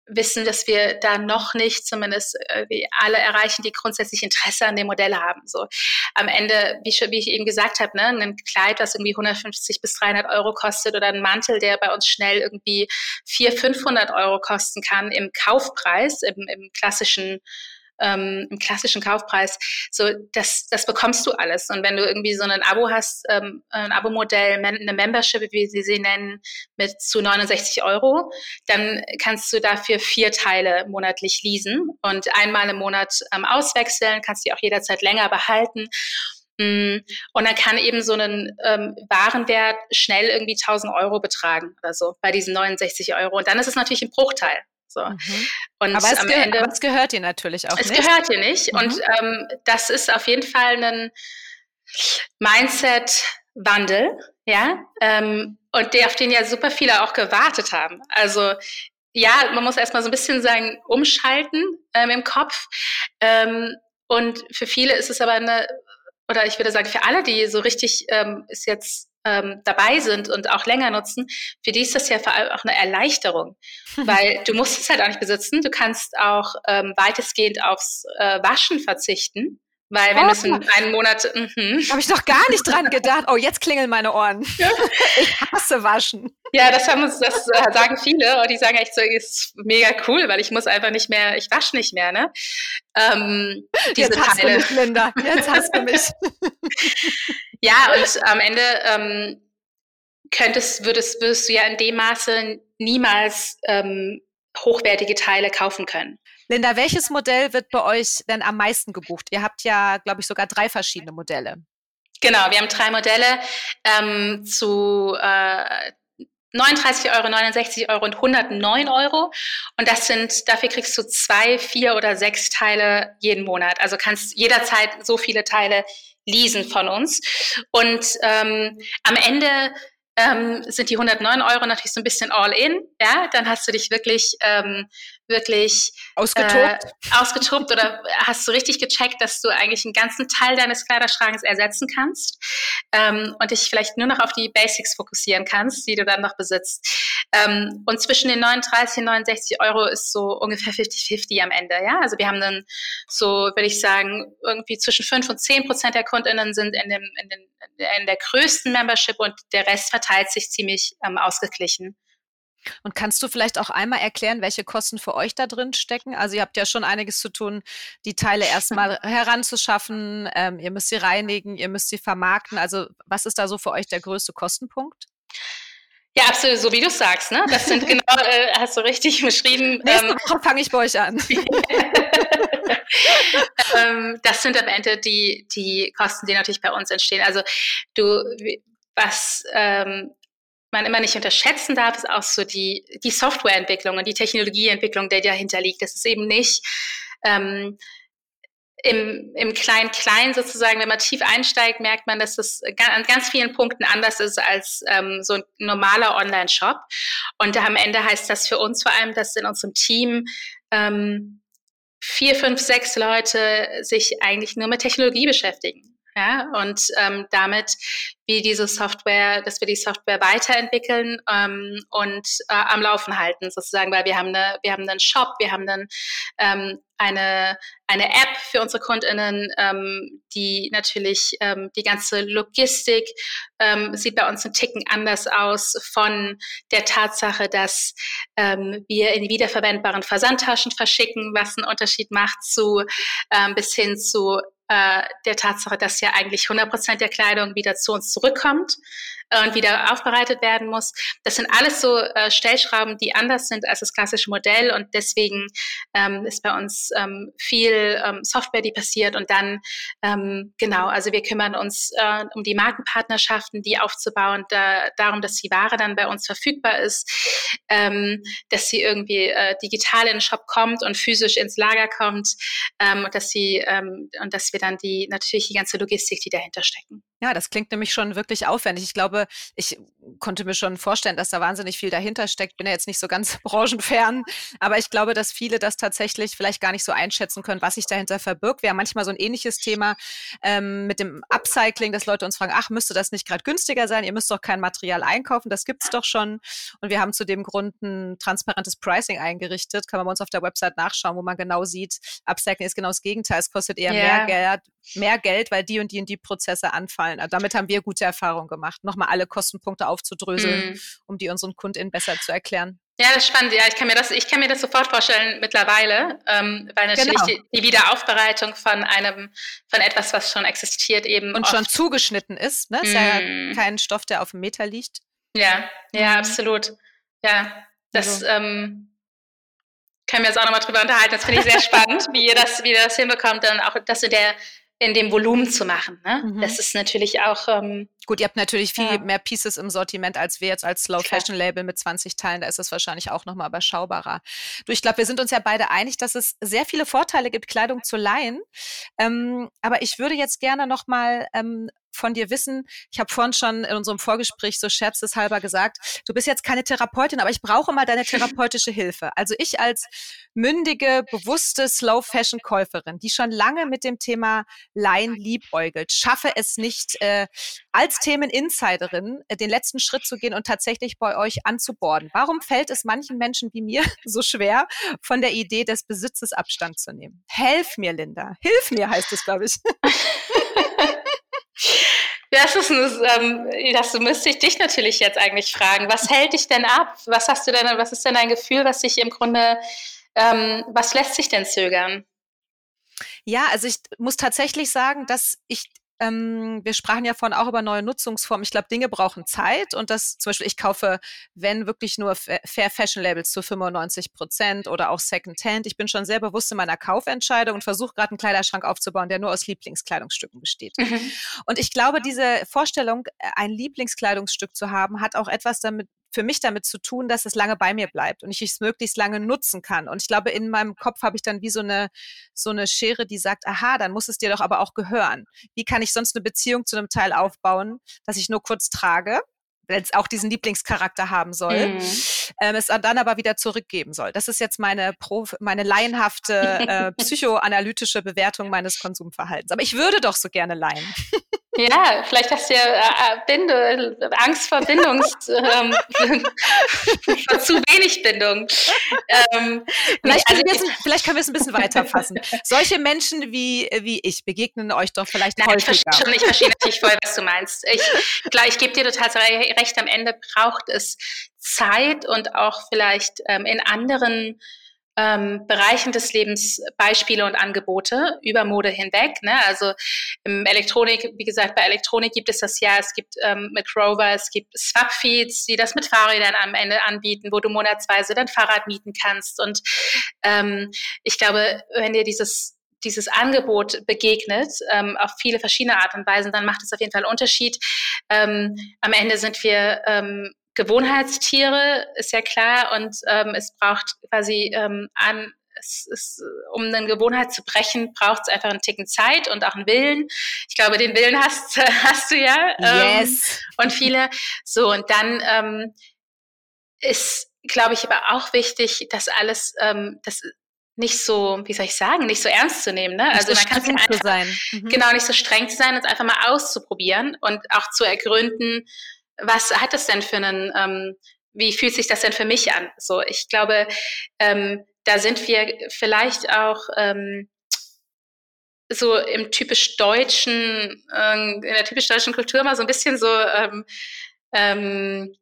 wissen, dass wir da noch nicht zumindest äh, alle erreichen, die grundsätzlich Interesse an dem Modell haben. So am Ende, wie, wie ich eben gesagt habe, ne, ein Kleid, das irgendwie 150 bis 300 Euro kostet oder ein Mantel, der bei uns schnell irgendwie 400, 500 Euro kosten kann im Kaufpreis, im, im klassischen ähm, im klassischen Kaufpreis. So, das, das bekommst du alles. Und wenn du irgendwie so ein Abo hast, ähm, ein Abo-Modell, eine Membership, wie sie sie nennen, mit zu 69 Euro, dann kannst du dafür vier Teile monatlich leasen und einmal im Monat ähm, auswechseln, kannst die auch jederzeit länger behalten. Mm, und dann kann eben so ein ähm, Warenwert schnell irgendwie 1000 Euro betragen oder so bei diesen 69 Euro. Und dann ist es natürlich ein Bruchteil. So. Mhm. Und aber, es am Ende, aber es gehört dir natürlich auch es nicht. Es gehört dir nicht. Mhm. Und ähm, das ist auf jeden Fall ein Mindset-Wandel, ja, ähm, und der, auf den ja super viele auch gewartet haben. Also ja, man muss erstmal so ein bisschen sagen, umschalten ähm, im Kopf. Ähm, und für viele ist es aber eine, oder ich würde sagen, für alle, die so richtig ähm, ist jetzt ähm, dabei sind und auch länger nutzen, für die ist das ja vor allem auch eine Erleichterung, weil du musst es halt auch nicht besitzen. Du kannst auch ähm, weitestgehend aufs äh, Waschen verzichten. Weil wenn oh, es in einem Monat. Mhm. Habe ich noch gar nicht dran gedacht. Oh, jetzt klingeln meine Ohren. ich hasse Waschen. Ja, das haben uns, das äh, sagen viele und die sagen echt so, ist mega cool, weil ich muss einfach nicht mehr, ich wasche nicht mehr, ne? Ähm, diese jetzt hast Teile. du mich, Linda. Jetzt hast du mich. ja, und am Ende ähm, könntest, würdest, würdest du ja in dem Maße niemals ähm, hochwertige Teile kaufen können. Linda, welches Modell wird bei euch denn am meisten gebucht? Ihr habt ja, glaube ich, sogar drei verschiedene Modelle. Genau, wir haben drei Modelle ähm, zu äh, 39 Euro, 69 Euro und 109 Euro. Und das sind, dafür kriegst du zwei, vier oder sechs Teile jeden Monat. Also kannst jederzeit so viele Teile leasen von uns. Und ähm, am Ende ähm, sind die 109 Euro natürlich so ein bisschen all in. Ja, dann hast du dich wirklich ähm, wirklich ausgetobt. Äh, ausgetobt oder hast du richtig gecheckt, dass du eigentlich einen ganzen Teil deines Kleiderschranks ersetzen kannst ähm, und dich vielleicht nur noch auf die Basics fokussieren kannst, die du dann noch besitzt. Ähm, und zwischen den 39 und 69 Euro ist so ungefähr 50-50 am Ende. Ja, also wir haben dann so, würde ich sagen, irgendwie zwischen 5 und 10 Prozent der KundInnen sind in, dem, in, den, in der größten Membership und der Rest verteilt sich ziemlich ähm, ausgeglichen. Und kannst du vielleicht auch einmal erklären, welche Kosten für euch da drin stecken? Also ihr habt ja schon einiges zu tun, die Teile erstmal heranzuschaffen. Ähm, ihr müsst sie reinigen, ihr müsst sie vermarkten. Also was ist da so für euch der größte Kostenpunkt? Ja, absolut, so wie du sagst, ne? Das sind genau, äh, hast du richtig beschrieben. Nächste ähm, Woche fange ich bei euch an. ähm, das sind am Ende die, die Kosten, die natürlich bei uns entstehen. Also du, was ähm, man immer nicht unterschätzen darf, ist auch so die, die Softwareentwicklung und die Technologieentwicklung, die dahinter liegt. Das ist eben nicht ähm, im, im Klein-Klein sozusagen, wenn man tief einsteigt, merkt man, dass das an ganz vielen Punkten anders ist als ähm, so ein normaler Online-Shop. Und am Ende heißt das für uns vor allem, dass in unserem Team ähm, vier, fünf, sechs Leute sich eigentlich nur mit Technologie beschäftigen ja, und ähm, damit, wie diese Software, dass wir die Software weiterentwickeln ähm, und äh, am Laufen halten, sozusagen, weil wir haben eine, wir haben einen Shop, wir haben dann ähm, eine, eine App für unsere KundInnen, ähm, die natürlich ähm, die ganze Logistik ähm, sieht bei uns ein Ticken anders aus von der Tatsache, dass ähm, wir in wiederverwendbaren Versandtaschen verschicken, was einen Unterschied macht zu ähm, bis hin zu äh, der Tatsache, dass ja eigentlich 100 Prozent der Kleidung wieder zu uns zurückkommt und wieder aufbereitet werden muss. Das sind alles so äh, Stellschrauben, die anders sind als das klassische Modell und deswegen ähm, ist bei uns ähm, viel ähm, Software, die passiert und dann ähm, genau, also wir kümmern uns äh, um die Markenpartnerschaften, die aufzubauen, da, darum, dass die Ware dann bei uns verfügbar ist, ähm, dass sie irgendwie äh, digital in den Shop kommt und physisch ins Lager kommt ähm, und dass sie und dass wir dann die natürlich die ganze Logistik, die dahinter stecken. Ja, das klingt nämlich schon wirklich aufwendig. Ich glaube, ich konnte mir schon vorstellen, dass da wahnsinnig viel dahinter steckt. Bin ja jetzt nicht so ganz branchenfern, aber ich glaube, dass viele das tatsächlich vielleicht gar nicht so einschätzen können, was sich dahinter verbirgt. Wir haben manchmal so ein ähnliches Thema ähm, mit dem Upcycling, dass Leute uns fragen, ach, müsste das nicht gerade günstiger sein? Ihr müsst doch kein Material einkaufen, das gibt's doch schon. Und wir haben zu dem Grund ein transparentes Pricing eingerichtet. Kann man bei uns auf der Website nachschauen, wo man genau sieht, Upcycling ist genau das Gegenteil. Es kostet eher yeah. mehr Geld, mehr Geld, weil die und die und die Prozesse anfallen. Also damit haben wir gute Erfahrungen gemacht, nochmal alle Kostenpunkte aufzudröseln, mm. um die unseren KundInnen besser zu erklären. Ja, das ist spannend. Ja, ich kann mir das, ich kann mir das sofort vorstellen mittlerweile, ähm, weil natürlich genau. die, die, Wiederaufbereitung von einem, von etwas, was schon existiert, eben und schon zugeschnitten ist. Ne, ist mm. ja kein Stoff, der auf dem Meter liegt. Ja, ja, mhm. absolut. Ja, das. Also. Ähm, können wir uns auch nochmal drüber unterhalten. Das finde ich sehr spannend, wie ihr das, wie ihr das hinbekommt, dann auch das in der in dem Volumen zu machen. Ne? Mhm. Das ist natürlich auch. Ähm, Gut, ihr habt natürlich viel ja. mehr Pieces im Sortiment als wir jetzt als Slow Fashion Label mit 20 Teilen. Da ist es wahrscheinlich auch nochmal überschaubarer. Du, ich glaube, wir sind uns ja beide einig, dass es sehr viele Vorteile gibt, Kleidung zu leihen. Ähm, aber ich würde jetzt gerne nochmal ähm, von dir wissen. Ich habe vorhin schon in unserem Vorgespräch so scherzeshalber gesagt, du bist jetzt keine Therapeutin, aber ich brauche mal deine therapeutische Hilfe. Also ich als mündige, bewusste Slow-Fashion-Käuferin, die schon lange mit dem Thema Line liebäugelt, schaffe es nicht, äh, als Themen-Insiderin äh, den letzten Schritt zu gehen und tatsächlich bei euch anzuborden. Warum fällt es manchen Menschen wie mir so schwer, von der Idee des Besitzes Abstand zu nehmen? Helf mir, Linda. Hilf mir, heißt es, glaube ich. Das ist ähm, das müsste ich dich natürlich jetzt eigentlich fragen. Was hält dich denn ab? Was hast du denn, was ist denn dein Gefühl, was sich im Grunde, ähm, was lässt sich denn zögern? Ja, also ich muss tatsächlich sagen, dass ich ähm, wir sprachen ja vorhin auch über neue Nutzungsformen. Ich glaube, Dinge brauchen Zeit und das zum Beispiel, ich kaufe, wenn wirklich nur Fair Fashion Labels zu 95 Prozent oder auch Secondhand. Ich bin schon sehr bewusst in meiner Kaufentscheidung und versuche gerade einen Kleiderschrank aufzubauen, der nur aus Lieblingskleidungsstücken besteht. Mhm. Und ich glaube, diese Vorstellung, äh, ein Lieblingskleidungsstück zu haben, hat auch etwas damit für mich damit zu tun, dass es lange bei mir bleibt und ich es möglichst lange nutzen kann. Und ich glaube, in meinem Kopf habe ich dann wie so eine, so eine Schere, die sagt, aha, dann muss es dir doch aber auch gehören. Wie kann ich sonst eine Beziehung zu einem Teil aufbauen, das ich nur kurz trage? Es auch diesen Lieblingscharakter haben soll, mhm. ähm, es dann aber wieder zurückgeben soll. Das ist jetzt meine, Pro, meine laienhafte äh, psychoanalytische Bewertung meines Konsumverhaltens. Aber ich würde doch so gerne leihen. Ja, vielleicht hast du ja äh, Binde, Angst vor Bindungs, ähm, vor zu wenig Bindung. Ähm, vielleicht, können also, vielleicht, können wir es ein bisschen weiterfassen. Solche Menschen wie, wie ich begegnen euch doch vielleicht Nein, häufiger. Ich verstehe, ich verstehe natürlich voll, was du meinst. Ich, klar, ich gebe dir total recht, am Ende braucht es Zeit und auch vielleicht ähm, in anderen ähm, Bereichen des Lebens Beispiele und Angebote über Mode hinweg. Ne? Also im Elektronik, wie gesagt, bei Elektronik gibt es das ja, es gibt ähm, mit Rover, es gibt Swapfeeds, die das mit Fahrrädern am Ende anbieten, wo du monatsweise dein Fahrrad mieten kannst. Und ähm, ich glaube, wenn dir dieses dieses Angebot begegnet, ähm, auf viele verschiedene Art und Weisen, dann macht es auf jeden Fall einen Unterschied. Ähm, am Ende sind wir ähm, Gewohnheitstiere, ist ja klar, und ähm, es braucht quasi ähm, an, es ist, um eine Gewohnheit zu brechen, braucht es einfach einen Ticken Zeit und auch einen Willen. Ich glaube, den Willen hast, hast du ja. Ähm, yes. Und viele. So, und dann ähm, ist, glaube ich, aber auch wichtig, dass alles, ähm, das nicht so, wie soll ich sagen, nicht so ernst zu nehmen. Ne? also so man kann es einfach, sein. Mhm. genau, nicht so streng zu sein es einfach mal auszuprobieren und auch zu ergründen, was hat es denn für einen, ähm, wie fühlt sich das denn für mich an? So, ich glaube, ähm, da sind wir vielleicht auch ähm, so im typisch deutschen, äh, in der typisch deutschen Kultur mal so ein bisschen so ähm, ähm,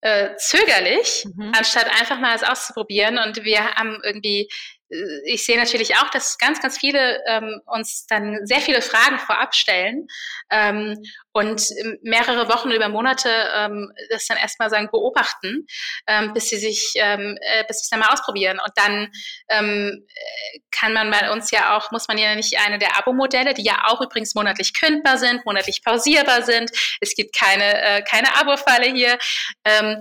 äh, zögerlich, mhm. anstatt einfach mal es auszuprobieren. Und wir haben irgendwie ich sehe natürlich auch, dass ganz, ganz viele ähm, uns dann sehr viele Fragen vorab stellen ähm, und mehrere Wochen über Monate ähm, das dann erstmal sagen beobachten, ähm, bis sie sich, ähm, äh, bis sie es dann mal ausprobieren. Und dann ähm, kann man bei uns ja auch, muss man ja nicht eine der Abo-Modelle, die ja auch übrigens monatlich kündbar sind, monatlich pausierbar sind. Es gibt keine, äh, keine Abo-Falle hier. Ähm,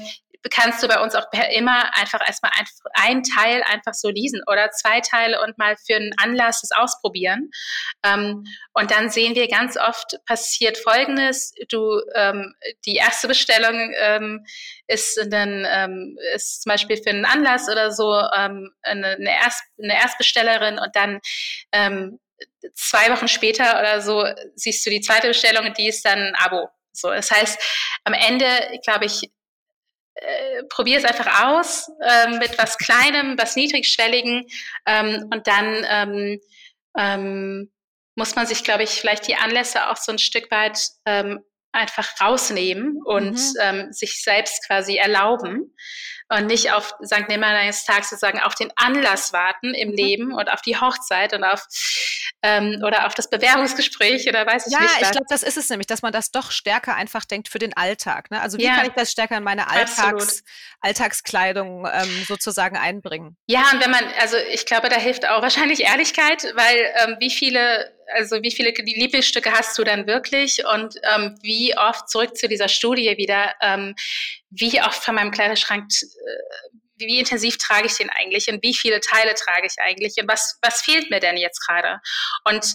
kannst du bei uns auch immer einfach erstmal ein, ein Teil einfach so leasen oder zwei Teile und mal für einen Anlass das ausprobieren. Ähm, und dann sehen wir ganz oft passiert Folgendes. Du, ähm, die erste Bestellung ähm, ist dann ähm, ist zum Beispiel für einen Anlass oder so ähm, eine, eine, Erst, eine Erstbestellerin und dann ähm, zwei Wochen später oder so siehst du die zweite Bestellung und die ist dann ein Abo. So, das heißt, am Ende, glaube ich, äh, probier es einfach aus äh, mit was Kleinem, was Niedrigschwelligen ähm, und dann ähm, ähm, muss man sich, glaube ich, vielleicht die Anlässe auch so ein Stück weit ähm, einfach rausnehmen und mhm. ähm, sich selbst quasi erlauben und nicht auf St. Nimmerleins Tag sozusagen auf den Anlass warten im mhm. Leben und auf die Hochzeit und auf ähm, oder auf das Bewerbungsgespräch oder weiß ich ja, nicht. Ja, ich glaube, das ist es nämlich, dass man das doch stärker einfach denkt für den Alltag. Ne? Also wie ja. kann ich das stärker in meine Alltags, Alltagskleidung ähm, sozusagen einbringen? Ja, und wenn man, also ich glaube, da hilft auch wahrscheinlich Ehrlichkeit, weil ähm, wie viele also wie viele Lieblingsstücke hast du dann wirklich? Und ähm, wie oft zurück zu dieser Studie wieder, ähm, wie oft von meinem Kleiderschrank, äh, wie intensiv trage ich den eigentlich? Und wie viele Teile trage ich eigentlich? Und was, was fehlt mir denn jetzt gerade? Und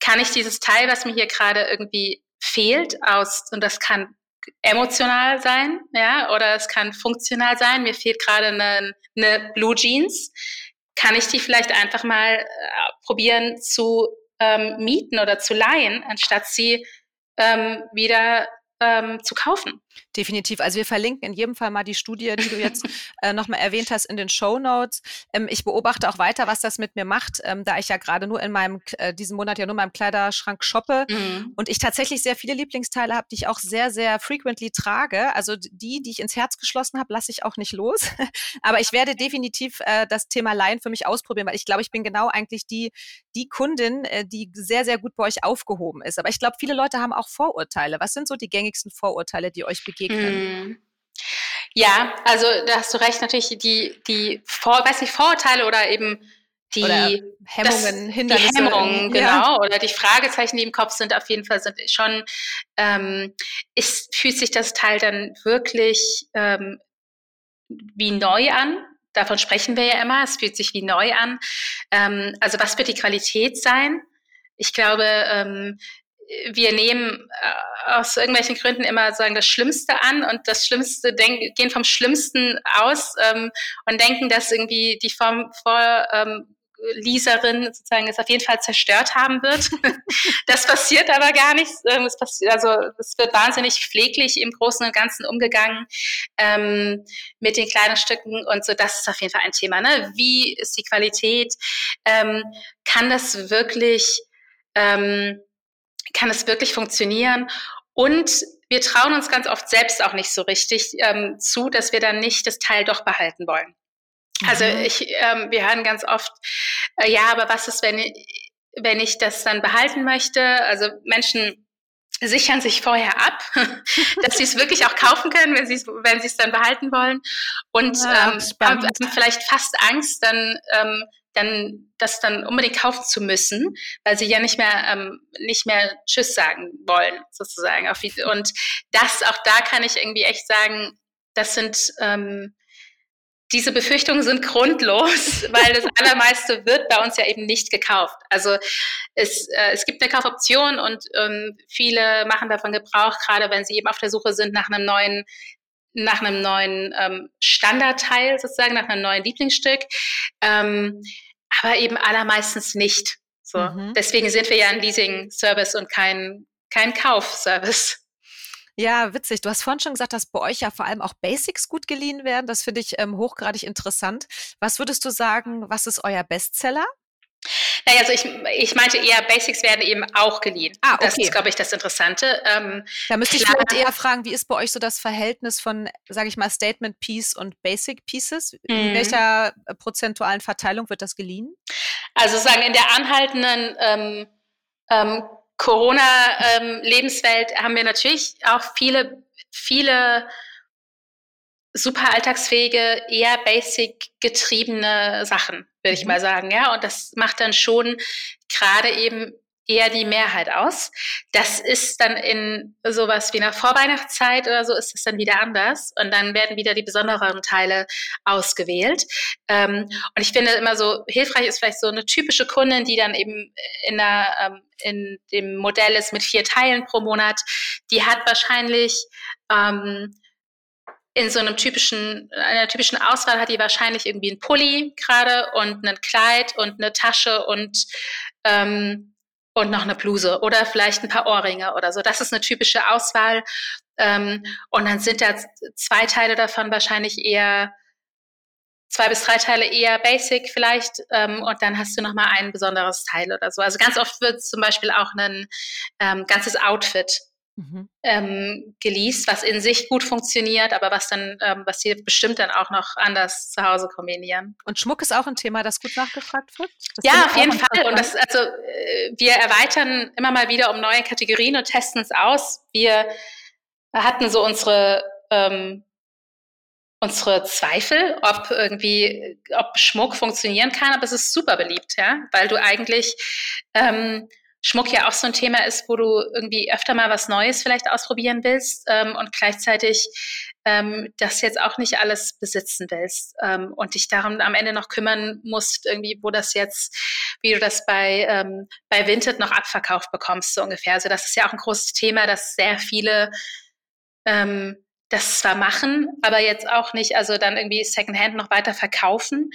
kann ich dieses Teil, was mir hier gerade irgendwie fehlt, aus, und das kann emotional sein, ja, oder es kann funktional sein, mir fehlt gerade eine, eine Blue Jeans, kann ich die vielleicht einfach mal äh, probieren zu ähm, mieten oder zu leihen, anstatt sie ähm, wieder ähm, zu kaufen. Definitiv. Also wir verlinken in jedem Fall mal die Studie, die du jetzt äh, nochmal erwähnt hast, in den Show Notes. Ähm, ich beobachte auch weiter, was das mit mir macht, ähm, da ich ja gerade nur in meinem, äh, diesen Monat ja nur in meinem Kleiderschrank shoppe mhm. und ich tatsächlich sehr viele Lieblingsteile habe, die ich auch sehr, sehr frequently trage. Also die, die ich ins Herz geschlossen habe, lasse ich auch nicht los. Aber ich werde definitiv äh, das Thema Laien für mich ausprobieren, weil ich glaube, ich bin genau eigentlich die, die Kundin, äh, die sehr, sehr gut bei euch aufgehoben ist. Aber ich glaube, viele Leute haben auch Vorurteile. Was sind so die gängigsten Vorurteile, die euch begegnen? Mm. Ja, also da hast du recht, natürlich die, die Vor, weiß nicht, Vorurteile oder eben die oder Hemmungen, das, Hindernisse. Die Hemmungen, genau. Ja. Oder die Fragezeichen, die im Kopf sind, auf jeden Fall sind schon, ähm, ist, fühlt sich das Teil dann wirklich ähm, wie neu an? Davon sprechen wir ja immer. Es fühlt sich wie neu an. Ähm, also was wird die Qualität sein? Ich glaube, ähm, wir nehmen äh, aus irgendwelchen Gründen immer sagen das Schlimmste an und das Schlimmste denk, gehen vom Schlimmsten aus ähm, und denken, dass irgendwie die Form vor ähm, Leaserin sozusagen es auf jeden Fall zerstört haben wird. das passiert aber gar nicht. Ähm, es passiert, also es wird wahnsinnig pfleglich im Großen und Ganzen umgegangen ähm, mit den kleinen Stücken und so. Das ist auf jeden Fall ein Thema. Ne? Wie ist die Qualität? Ähm, kann das wirklich ähm, kann es wirklich funktionieren? Und wir trauen uns ganz oft selbst auch nicht so richtig ähm, zu, dass wir dann nicht das Teil doch behalten wollen. Also mhm. ich, ähm, wir hören ganz oft, äh, ja, aber was ist, wenn ich, wenn ich das dann behalten möchte? Also Menschen sichern sich vorher ab, dass sie es wirklich auch kaufen können, wenn sie es wenn sie es dann behalten wollen und ja, ähm, haben vielleicht fast Angst, dann ähm, dann das dann unbedingt kaufen zu müssen, weil sie ja nicht mehr ähm, nicht mehr Tschüss sagen wollen sozusagen. Und das auch da kann ich irgendwie echt sagen, das sind ähm, diese Befürchtungen sind grundlos, weil das Allermeiste wird bei uns ja eben nicht gekauft. Also es, äh, es gibt eine Kaufoption und ähm, viele machen davon Gebrauch, gerade wenn sie eben auf der Suche sind nach einem neuen nach einem neuen ähm, Standardteil sozusagen, nach einem neuen Lieblingsstück, ähm, aber eben allermeistens nicht. So. Mhm. Deswegen sind wir ja ein Leasing-Service und kein, kein Kaufservice. Ja, witzig. Du hast vorhin schon gesagt, dass bei euch ja vor allem auch Basics gut geliehen werden. Das finde ich ähm, hochgradig interessant. Was würdest du sagen, was ist euer Bestseller? Naja, also ich, ich meinte eher, Basics werden eben auch geliehen. Ah, okay. Das ist, glaube ich, das Interessante. Ähm, da müsste ich vielleicht eher fragen, wie ist bei euch so das Verhältnis von, sage ich mal, Statement Piece und Basic Pieces? Mhm. In welcher äh, prozentualen Verteilung wird das geliehen? Also sagen in der anhaltenden ähm, ähm, Corona-Lebenswelt ähm, haben wir natürlich auch viele, viele super alltagsfähige, eher basic getriebene Sachen, würde ich mhm. mal sagen, ja. Und das macht dann schon gerade eben eher die Mehrheit aus. Das ist dann in sowas wie einer Vorweihnachtszeit oder so ist es dann wieder anders und dann werden wieder die besonderen Teile ausgewählt. Ähm, und ich finde immer so hilfreich ist vielleicht so eine typische Kundin, die dann eben in der ähm, in dem Modell ist mit vier Teilen pro Monat, die hat wahrscheinlich ähm, in so einem typischen, einer typischen Auswahl hat die wahrscheinlich irgendwie einen Pulli gerade und ein Kleid und eine Tasche und ähm, und noch eine Bluse oder vielleicht ein paar Ohrringe oder so. Das ist eine typische Auswahl. Ähm, und dann sind da zwei Teile davon wahrscheinlich eher zwei bis drei Teile eher basic vielleicht ähm, und dann hast du noch mal ein besonderes Teil oder so. Also ganz oft wird zum Beispiel auch ein ähm, ganzes Outfit mhm. ähm, geleast, was in sich gut funktioniert, aber was dann, ähm, was hier bestimmt dann auch noch anders zu Hause kombinieren. Und Schmuck ist auch ein Thema, das gut nachgefragt wird? Das ja, auf jeden Fall. Und das, also äh, wir erweitern immer mal wieder um neue Kategorien und testen es aus. Wir hatten so unsere ähm, unsere Zweifel, ob irgendwie, ob Schmuck funktionieren kann, aber es ist super beliebt, ja, weil du eigentlich ähm, Schmuck ja auch so ein Thema ist, wo du irgendwie öfter mal was Neues vielleicht ausprobieren willst ähm, und gleichzeitig ähm, das jetzt auch nicht alles besitzen willst ähm, und dich darum am Ende noch kümmern musst, irgendwie, wo das jetzt, wie du das bei, ähm, bei Vinted noch abverkauft bekommst, so ungefähr. Also das ist ja auch ein großes Thema, dass sehr viele ähm, das zwar machen, aber jetzt auch nicht, also dann irgendwie Secondhand noch weiter verkaufen,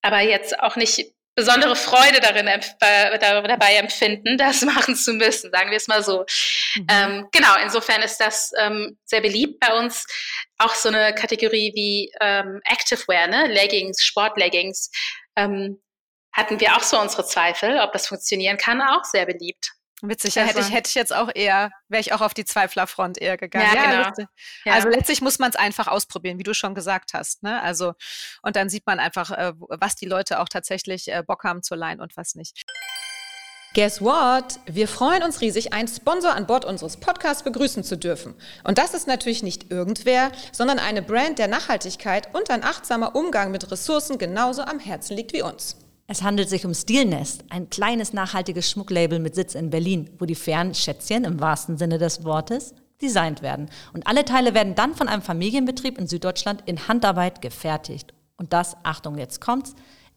aber jetzt auch nicht besondere Freude darin äh, dabei empfinden, das machen zu müssen, sagen wir es mal so. Mhm. Ähm, genau, insofern ist das ähm, sehr beliebt bei uns. Auch so eine Kategorie wie ähm, Activewear, ne? Leggings, Sportleggings, ähm, hatten wir auch so unsere Zweifel, ob das funktionieren kann, auch sehr beliebt. Witzig, also, hätte ich, hätte ich jetzt auch eher, wäre ich auch auf die Zweiflerfront eher gegangen. Ja, ja genau. Ja. Also letztlich muss man es einfach ausprobieren, wie du schon gesagt hast. Ne? Also, und dann sieht man einfach, äh, was die Leute auch tatsächlich äh, Bock haben zu leihen und was nicht. Guess what? Wir freuen uns riesig, einen Sponsor an Bord unseres Podcasts begrüßen zu dürfen. Und das ist natürlich nicht irgendwer, sondern eine Brand, der Nachhaltigkeit und ein achtsamer Umgang mit Ressourcen genauso am Herzen liegt wie uns. Es handelt sich um Stilnest, ein kleines nachhaltiges Schmucklabel mit Sitz in Berlin, wo die fairen Schätzchen im wahrsten Sinne des Wortes designt werden. Und alle Teile werden dann von einem Familienbetrieb in Süddeutschland in Handarbeit gefertigt. Und das, Achtung, jetzt kommt's,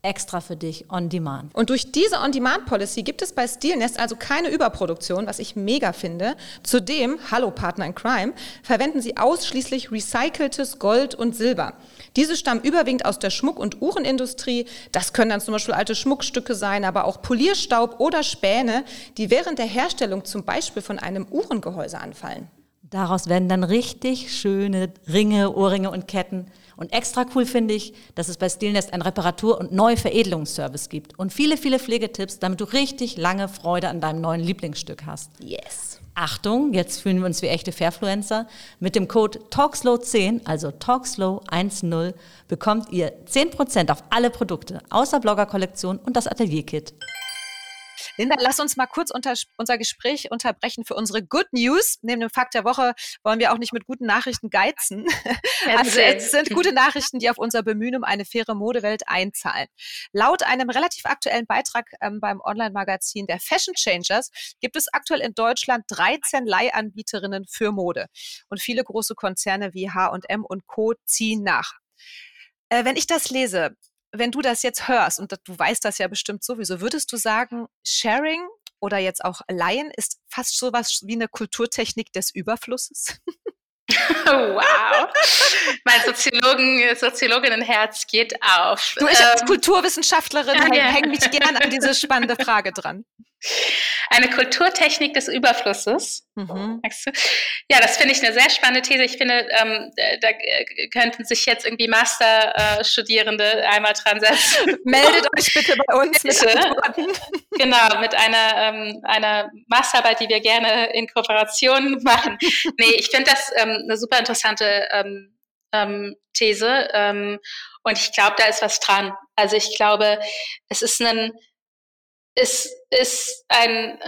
extra für dich on demand. Und durch diese On-Demand-Policy gibt es bei Stilnest also keine Überproduktion, was ich mega finde. Zudem, hallo Partner in Crime, verwenden sie ausschließlich recyceltes Gold und Silber. Diese stammen überwiegend aus der Schmuck- und Uhrenindustrie. Das können dann zum Beispiel alte Schmuckstücke sein, aber auch Polierstaub oder Späne, die während der Herstellung zum Beispiel von einem Uhrengehäuse anfallen. Daraus werden dann richtig schöne Ringe, Ohrringe und Ketten. Und extra cool finde ich, dass es bei Stilnest einen Reparatur- und Neuveredelungsservice gibt und viele, viele Pflegetipps, damit du richtig lange Freude an deinem neuen Lieblingsstück hast. Yes. Achtung, jetzt fühlen wir uns wie echte Fairfluencer. Mit dem Code TalkSlow10, also TalkSlow10, bekommt ihr 10% auf alle Produkte, außer Blogger-Kollektion und das Atelier-Kit. Linda, lass uns mal kurz unter, unser Gespräch unterbrechen für unsere Good News. Neben dem Fakt der Woche wollen wir auch nicht mit guten Nachrichten geizen. Also es sind gute Nachrichten, die auf unser Bemühen um eine faire Modewelt einzahlen. Laut einem relativ aktuellen Beitrag ähm, beim Online-Magazin der Fashion Changers gibt es aktuell in Deutschland 13 Leihanbieterinnen für Mode. Und viele große Konzerne wie H&M und Co. ziehen nach. Äh, wenn ich das lese, wenn du das jetzt hörst, und du weißt das ja bestimmt sowieso, würdest du sagen, Sharing oder jetzt auch Laien ist fast so was wie eine Kulturtechnik des Überflusses? wow. Mein Soziologen, Soziologinnenherz geht auf. Du, ich als ähm, Kulturwissenschaftlerin ja, ja. hänge mich gerne an diese spannende Frage dran. Eine Kulturtechnik des Überflusses. Mhm. Ja, das finde ich eine sehr spannende These. Ich finde, ähm, da könnten sich jetzt irgendwie Masterstudierende einmal dran setzen. Meldet euch bitte bei uns bitte. mit. Genau, mit einer, ähm, einer Masterarbeit, die wir gerne in Kooperation machen. Nee, ich finde das ähm, eine super interessante ähm, ähm, These. Ähm, und ich glaube, da ist was dran. Also ich glaube, es ist ein es ist ein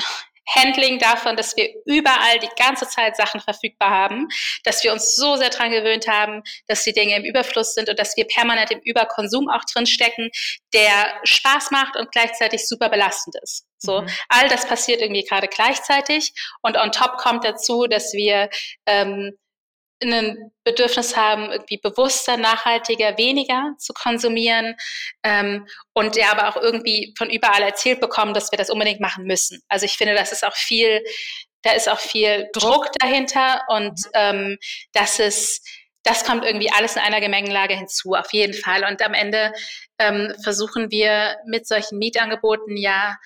Handling davon, dass wir überall die ganze Zeit Sachen verfügbar haben, dass wir uns so sehr dran gewöhnt haben, dass die Dinge im Überfluss sind und dass wir permanent im Überkonsum auch drin stecken, der Spaß macht und gleichzeitig super belastend ist. So, mhm. all das passiert irgendwie gerade gleichzeitig und on top kommt dazu, dass wir ähm, ein Bedürfnis haben, irgendwie bewusster, nachhaltiger, weniger zu konsumieren ähm, und ja aber auch irgendwie von überall erzählt bekommen, dass wir das unbedingt machen müssen. Also ich finde, das ist auch viel, da ist auch viel Druck dahinter und ähm, das ist, das kommt irgendwie alles in einer Gemengelage hinzu, auf jeden Fall. Und am Ende ähm, versuchen wir mit solchen Mietangeboten ja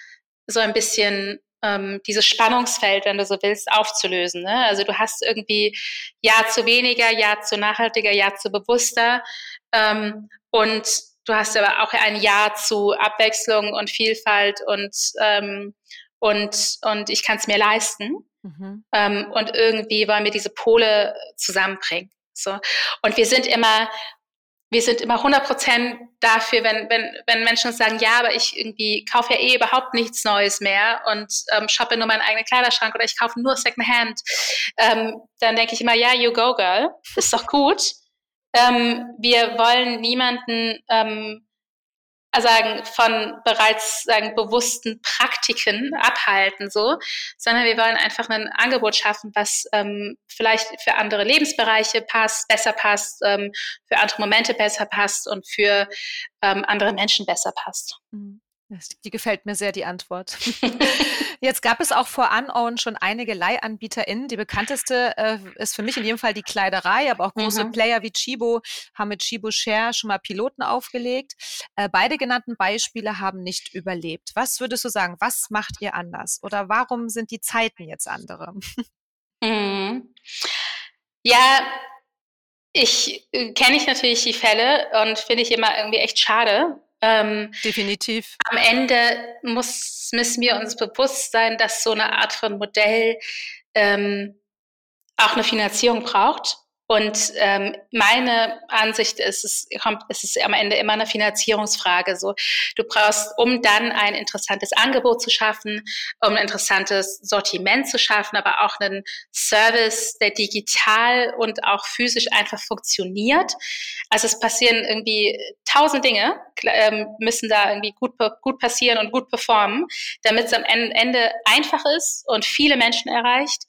so ein bisschen ähm, dieses Spannungsfeld, wenn du so willst, aufzulösen. Ne? Also du hast irgendwie Ja zu weniger, Ja zu nachhaltiger, Ja zu bewusster ähm, und du hast aber auch ein Ja zu Abwechslung und Vielfalt und ähm, und und ich kann es mir leisten. Mhm. Ähm, und irgendwie wollen wir diese Pole zusammenbringen. So. Und wir sind immer wir sind immer 100 Prozent dafür, wenn, wenn, wenn Menschen sagen, ja, aber ich irgendwie kaufe ja eh überhaupt nichts Neues mehr und ähm, shoppe nur meinen eigenen Kleiderschrank oder ich kaufe nur Secondhand, ähm, dann denke ich immer, ja, you go, girl, ist doch gut. Ähm, wir wollen niemanden ähm, sagen, von bereits sagen, bewussten Praktiken abhalten, so, sondern wir wollen einfach ein Angebot schaffen, was ähm, vielleicht für andere Lebensbereiche passt, besser passt, ähm, für andere Momente besser passt und für ähm, andere Menschen besser passt. Mhm. Die gefällt mir sehr, die Antwort. Jetzt gab es auch vor Unown schon einige LeihanbieterInnen. Die bekannteste äh, ist für mich in jedem Fall die Kleiderei, aber auch große mhm. Player wie Chibo haben mit Chibo Share schon mal Piloten aufgelegt. Äh, beide genannten Beispiele haben nicht überlebt. Was würdest du sagen? Was macht ihr anders? Oder warum sind die Zeiten jetzt andere? Mhm. Ja, ich äh, kenne ich natürlich die Fälle und finde ich immer irgendwie echt schade, ähm, Definitiv. Am Ende muss, müssen wir uns bewusst sein, dass so eine Art von Modell ähm, auch eine Finanzierung braucht. Und ähm, meine Ansicht ist, es kommt, es ist am Ende immer eine Finanzierungsfrage. So, du brauchst, um dann ein interessantes Angebot zu schaffen, um ein interessantes Sortiment zu schaffen, aber auch einen Service, der digital und auch physisch einfach funktioniert. Also es passieren irgendwie tausend Dinge, ähm, müssen da irgendwie gut, gut passieren und gut performen, damit es am Ende einfach ist und viele Menschen erreicht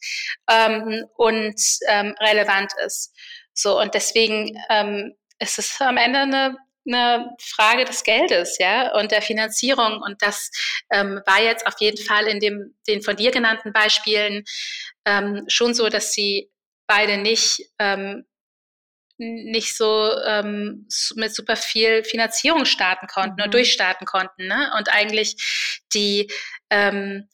ähm, und ähm, relevant ist. So, und deswegen ähm, ist es am Ende eine, eine Frage des Geldes, ja, und der Finanzierung. Und das ähm, war jetzt auf jeden Fall in dem, den von dir genannten Beispielen ähm, schon so, dass sie beide nicht ähm, nicht so ähm, mit super viel Finanzierung starten konnten mhm. und durchstarten konnten. Ne? Und eigentlich die ähm,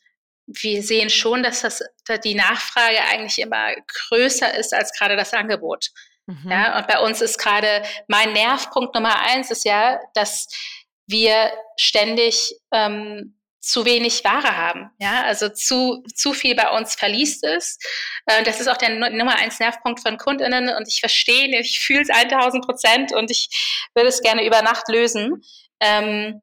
wir sehen schon, dass das, dass die Nachfrage eigentlich immer größer ist als gerade das Angebot. Mhm. Ja, und bei uns ist gerade mein Nervpunkt Nummer eins ist ja, dass wir ständig ähm, zu wenig Ware haben, ja, also zu, zu viel bei uns verliest ist. Äh, das ist auch der Nummer eins Nervpunkt von KundInnen und ich verstehe, ich fühle es 1000 Prozent und ich würde es gerne über Nacht lösen. Ähm,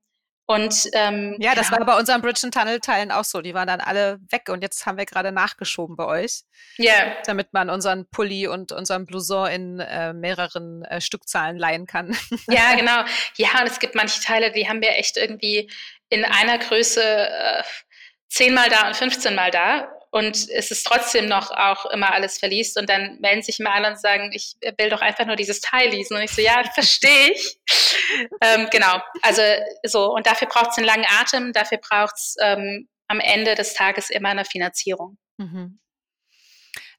und ähm, ja, das genau. war bei unseren Bridge Tunnel Teilen auch so. Die waren dann alle weg und jetzt haben wir gerade nachgeschoben bei euch. Ja. Yeah. Damit man unseren Pulli und unseren Blouson in äh, mehreren äh, Stückzahlen leihen kann. Ja, genau. Ja, und es gibt manche Teile, die haben wir echt irgendwie in einer Größe äh, zehnmal da und 15 mal da und es ist trotzdem noch auch immer alles verliest und dann melden sich immer alle und sagen, ich will doch einfach nur dieses Teil lesen und ich so, ja, verstehe ich. Ähm, genau, also so und dafür braucht es einen langen Atem, dafür braucht es ähm, am Ende des Tages immer eine Finanzierung. Mhm.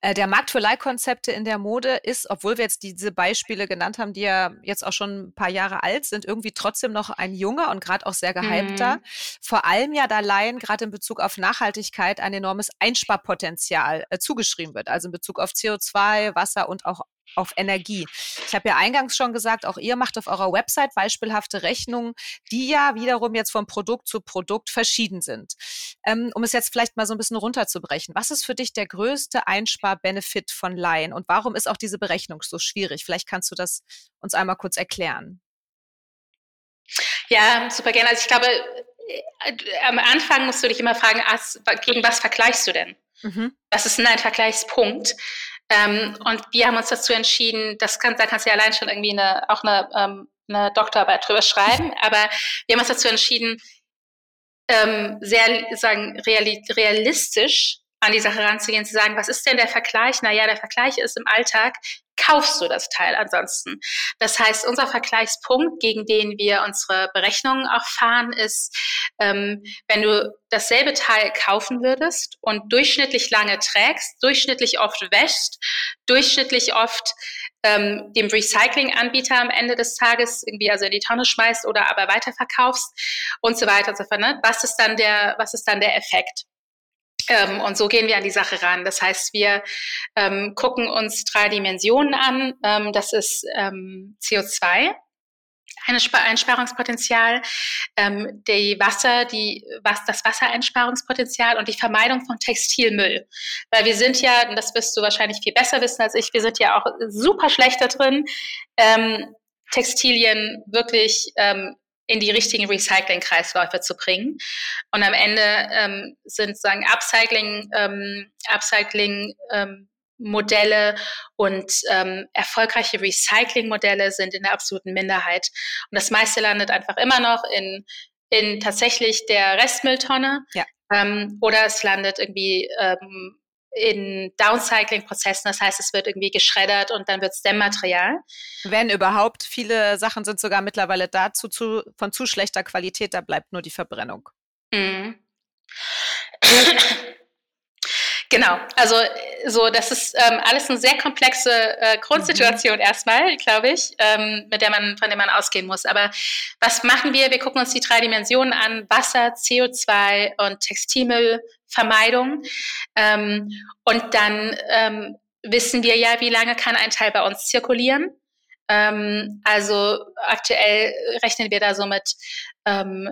Äh, der Markt für Leihkonzepte in der Mode ist, obwohl wir jetzt diese Beispiele genannt haben, die ja jetzt auch schon ein paar Jahre alt sind, irgendwie trotzdem noch ein junger und gerade auch sehr gehypter. Mhm. Vor allem ja da Laien gerade in Bezug auf Nachhaltigkeit ein enormes Einsparpotenzial äh, zugeschrieben wird, also in Bezug auf CO2, Wasser und auch auf Energie. Ich habe ja eingangs schon gesagt, auch ihr macht auf eurer Website beispielhafte Rechnungen, die ja wiederum jetzt von Produkt zu Produkt verschieden sind. Ähm, um es jetzt vielleicht mal so ein bisschen runterzubrechen, was ist für dich der größte Einsparbenefit von Laien und warum ist auch diese Berechnung so schwierig? Vielleicht kannst du das uns einmal kurz erklären. Ja, super gerne. Also ich glaube, äh, am Anfang musst du dich immer fragen, gegen was vergleichst du denn? Mhm. Was ist denn ein Vergleichspunkt? Ähm, und wir haben uns dazu entschieden, das kann, da kannst du ja allein schon irgendwie eine, auch eine, ähm, eine Doktorarbeit drüber schreiben, aber wir haben uns dazu entschieden, ähm, sehr sagen, realistisch an die Sache ranzugehen, zu sagen, was ist denn der Vergleich? Naja, der Vergleich ist im Alltag, kaufst du das Teil ansonsten. Das heißt, unser Vergleichspunkt, gegen den wir unsere Berechnungen auch fahren, ist, ähm, wenn du dasselbe Teil kaufen würdest und durchschnittlich lange trägst, durchschnittlich oft wäschst, durchschnittlich oft ähm, dem Recycling-Anbieter am Ende des Tages irgendwie also in die Tonne schmeißt oder aber weiterverkaufst und so weiter und so fort. Ne? Was ist dann der, was ist dann der Effekt? Ähm, und so gehen wir an die Sache ran. Das heißt, wir ähm, gucken uns drei Dimensionen an. Ähm, das ist ähm, CO2, Einsparungspotenzial, ähm, die Wasser, die, was, das Wassereinsparungspotenzial und die Vermeidung von Textilmüll. Weil wir sind ja, und das wirst du wahrscheinlich viel besser wissen als ich, wir sind ja auch super schlecht da drin, ähm, Textilien wirklich ähm, in die richtigen Recycling-Kreisläufe zu bringen. Und am Ende ähm, sind sagen Upcycling, ähm, Upcycling ähm, Modelle und ähm, erfolgreiche Recycling-Modelle sind in der absoluten Minderheit. Und das meiste landet einfach immer noch in, in tatsächlich der Restmülltonne. Ja. Ähm, oder es landet irgendwie ähm, in Downcycling-Prozessen. Das heißt, es wird irgendwie geschreddert und dann wird es Dämmmaterial. Wenn überhaupt, viele Sachen sind sogar mittlerweile dazu zu, von zu schlechter Qualität, da bleibt nur die Verbrennung. Mhm. Genau, also so, das ist ähm, alles eine sehr komplexe äh, Grundsituation mhm. erstmal, glaube ich, ähm, mit der man, von der man ausgehen muss. Aber was machen wir? Wir gucken uns die drei Dimensionen an: Wasser, CO2 und Textilmüllvermeidung. Ähm, und dann ähm, wissen wir ja, wie lange kann ein Teil bei uns zirkulieren. Ähm, also aktuell rechnen wir da so mit ähm,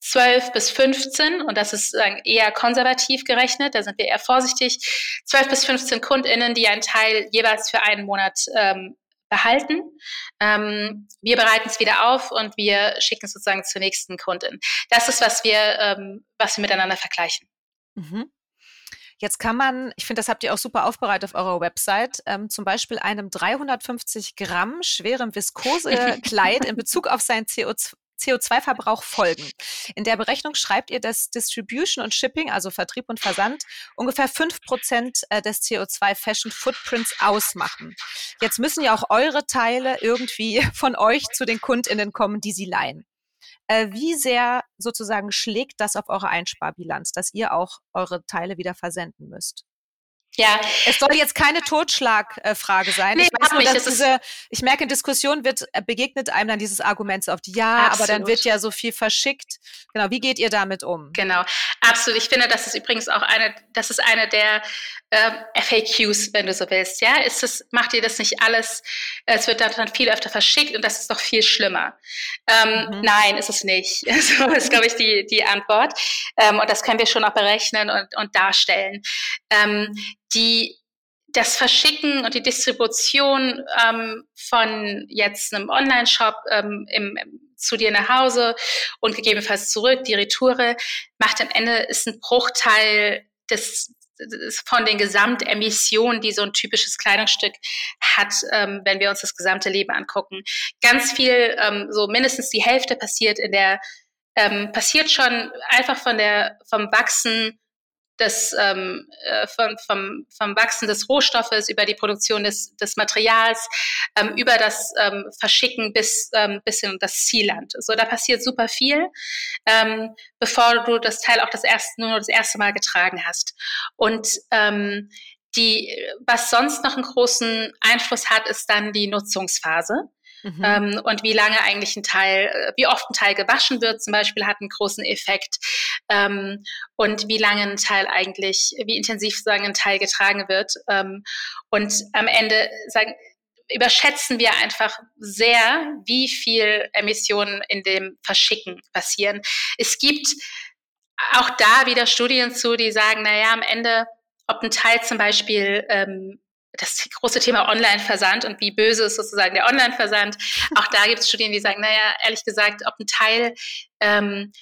12 bis 15, und das ist eher konservativ gerechnet, da sind wir eher vorsichtig, 12 bis 15 KundInnen, die einen Teil jeweils für einen Monat ähm, behalten. Ähm, wir bereiten es wieder auf und wir schicken es sozusagen zur nächsten Kundin. Das ist, was wir, ähm, was wir miteinander vergleichen. Mhm. Jetzt kann man, ich finde, das habt ihr auch super aufbereitet auf eurer Website, ähm, zum Beispiel einem 350 Gramm schweren Viskose-Kleid in Bezug auf sein CO2, CO2-Verbrauch folgen. In der Berechnung schreibt ihr, dass Distribution und Shipping, also Vertrieb und Versand, ungefähr 5% äh, des CO2-Fashion-Footprints ausmachen. Jetzt müssen ja auch eure Teile irgendwie von euch zu den KundInnen kommen, die sie leihen. Äh, wie sehr sozusagen schlägt das auf eure Einsparbilanz, dass ihr auch eure Teile wieder versenden müsst? Ja. Es soll jetzt keine Totschlagfrage sein. Nee, ich weiß nur, dass diese, ich merke, in Diskussionen wird, äh, begegnet einem dann dieses Argument so oft, ja, Absolut. aber dann wird ja so viel verschickt. Genau, wie geht ihr damit um? Genau, absolut. Ich finde, das ist übrigens auch eine, das ist eine der äh, FAQs, wenn du so willst. Ja, ist es, macht ihr das nicht alles? Es wird dann viel öfter verschickt und das ist doch viel schlimmer. Ähm, mhm. Nein, ist es nicht. So ist, glaube ich, die, die Antwort. Ähm, und das können wir schon auch berechnen und, und darstellen. Die das Verschicken und die Distribution ähm, von jetzt einem Online-Shop ähm, im, zu dir nach Hause und gegebenenfalls zurück, die Retoure, macht am Ende ist ein Bruchteil des, des von den Gesamtemissionen, die so ein typisches Kleidungsstück hat, ähm, wenn wir uns das gesamte Leben angucken. Ganz viel, ähm, so mindestens die Hälfte passiert in der, ähm, passiert schon einfach von der, vom Wachsen des, ähm, äh, vom, vom, vom Wachsen des Rohstoffes, über die Produktion des, des Materials, ähm, über das ähm, Verschicken bis, ähm, bis in das Zielland. So, da passiert super viel, ähm, bevor du das Teil auch das erste, nur das erste Mal getragen hast. Und ähm, die, was sonst noch einen großen Einfluss hat, ist dann die Nutzungsphase. Mhm. Ähm, und wie lange eigentlich ein Teil, äh, wie oft ein Teil gewaschen wird zum Beispiel, hat einen großen Effekt. Ähm, und wie lange ein Teil eigentlich, wie intensiv sagen ein Teil getragen wird. Ähm, und am Ende sagen, überschätzen wir einfach sehr, wie viel Emissionen in dem Verschicken passieren. Es gibt auch da wieder Studien zu, die sagen, naja, am Ende, ob ein Teil zum Beispiel ähm, das große Thema Online-Versand und wie böse ist sozusagen der Online-Versand. Auch da gibt es Studien, die sagen, naja, ehrlich gesagt, ob ein Teil ähm,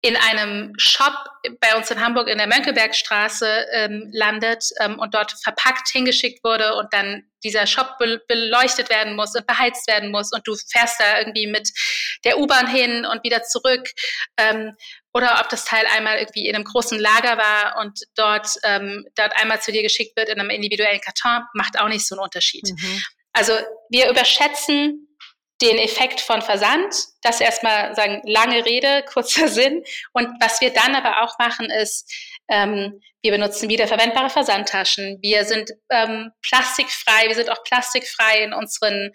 in einem Shop bei uns in Hamburg in der Mönckebergstraße ähm, landet ähm, und dort verpackt hingeschickt wurde und dann dieser Shop be beleuchtet werden muss und beheizt werden muss und du fährst da irgendwie mit der U-Bahn hin und wieder zurück ähm, oder ob das Teil einmal irgendwie in einem großen Lager war und dort, ähm, dort einmal zu dir geschickt wird in einem individuellen Karton, macht auch nicht so einen Unterschied. Mhm. Also wir überschätzen den Effekt von Versand. Das erstmal sagen, lange Rede, kurzer Sinn. Und was wir dann aber auch machen, ist, ähm, wir benutzen wiederverwendbare Versandtaschen. Wir sind ähm, plastikfrei. Wir sind auch plastikfrei in unseren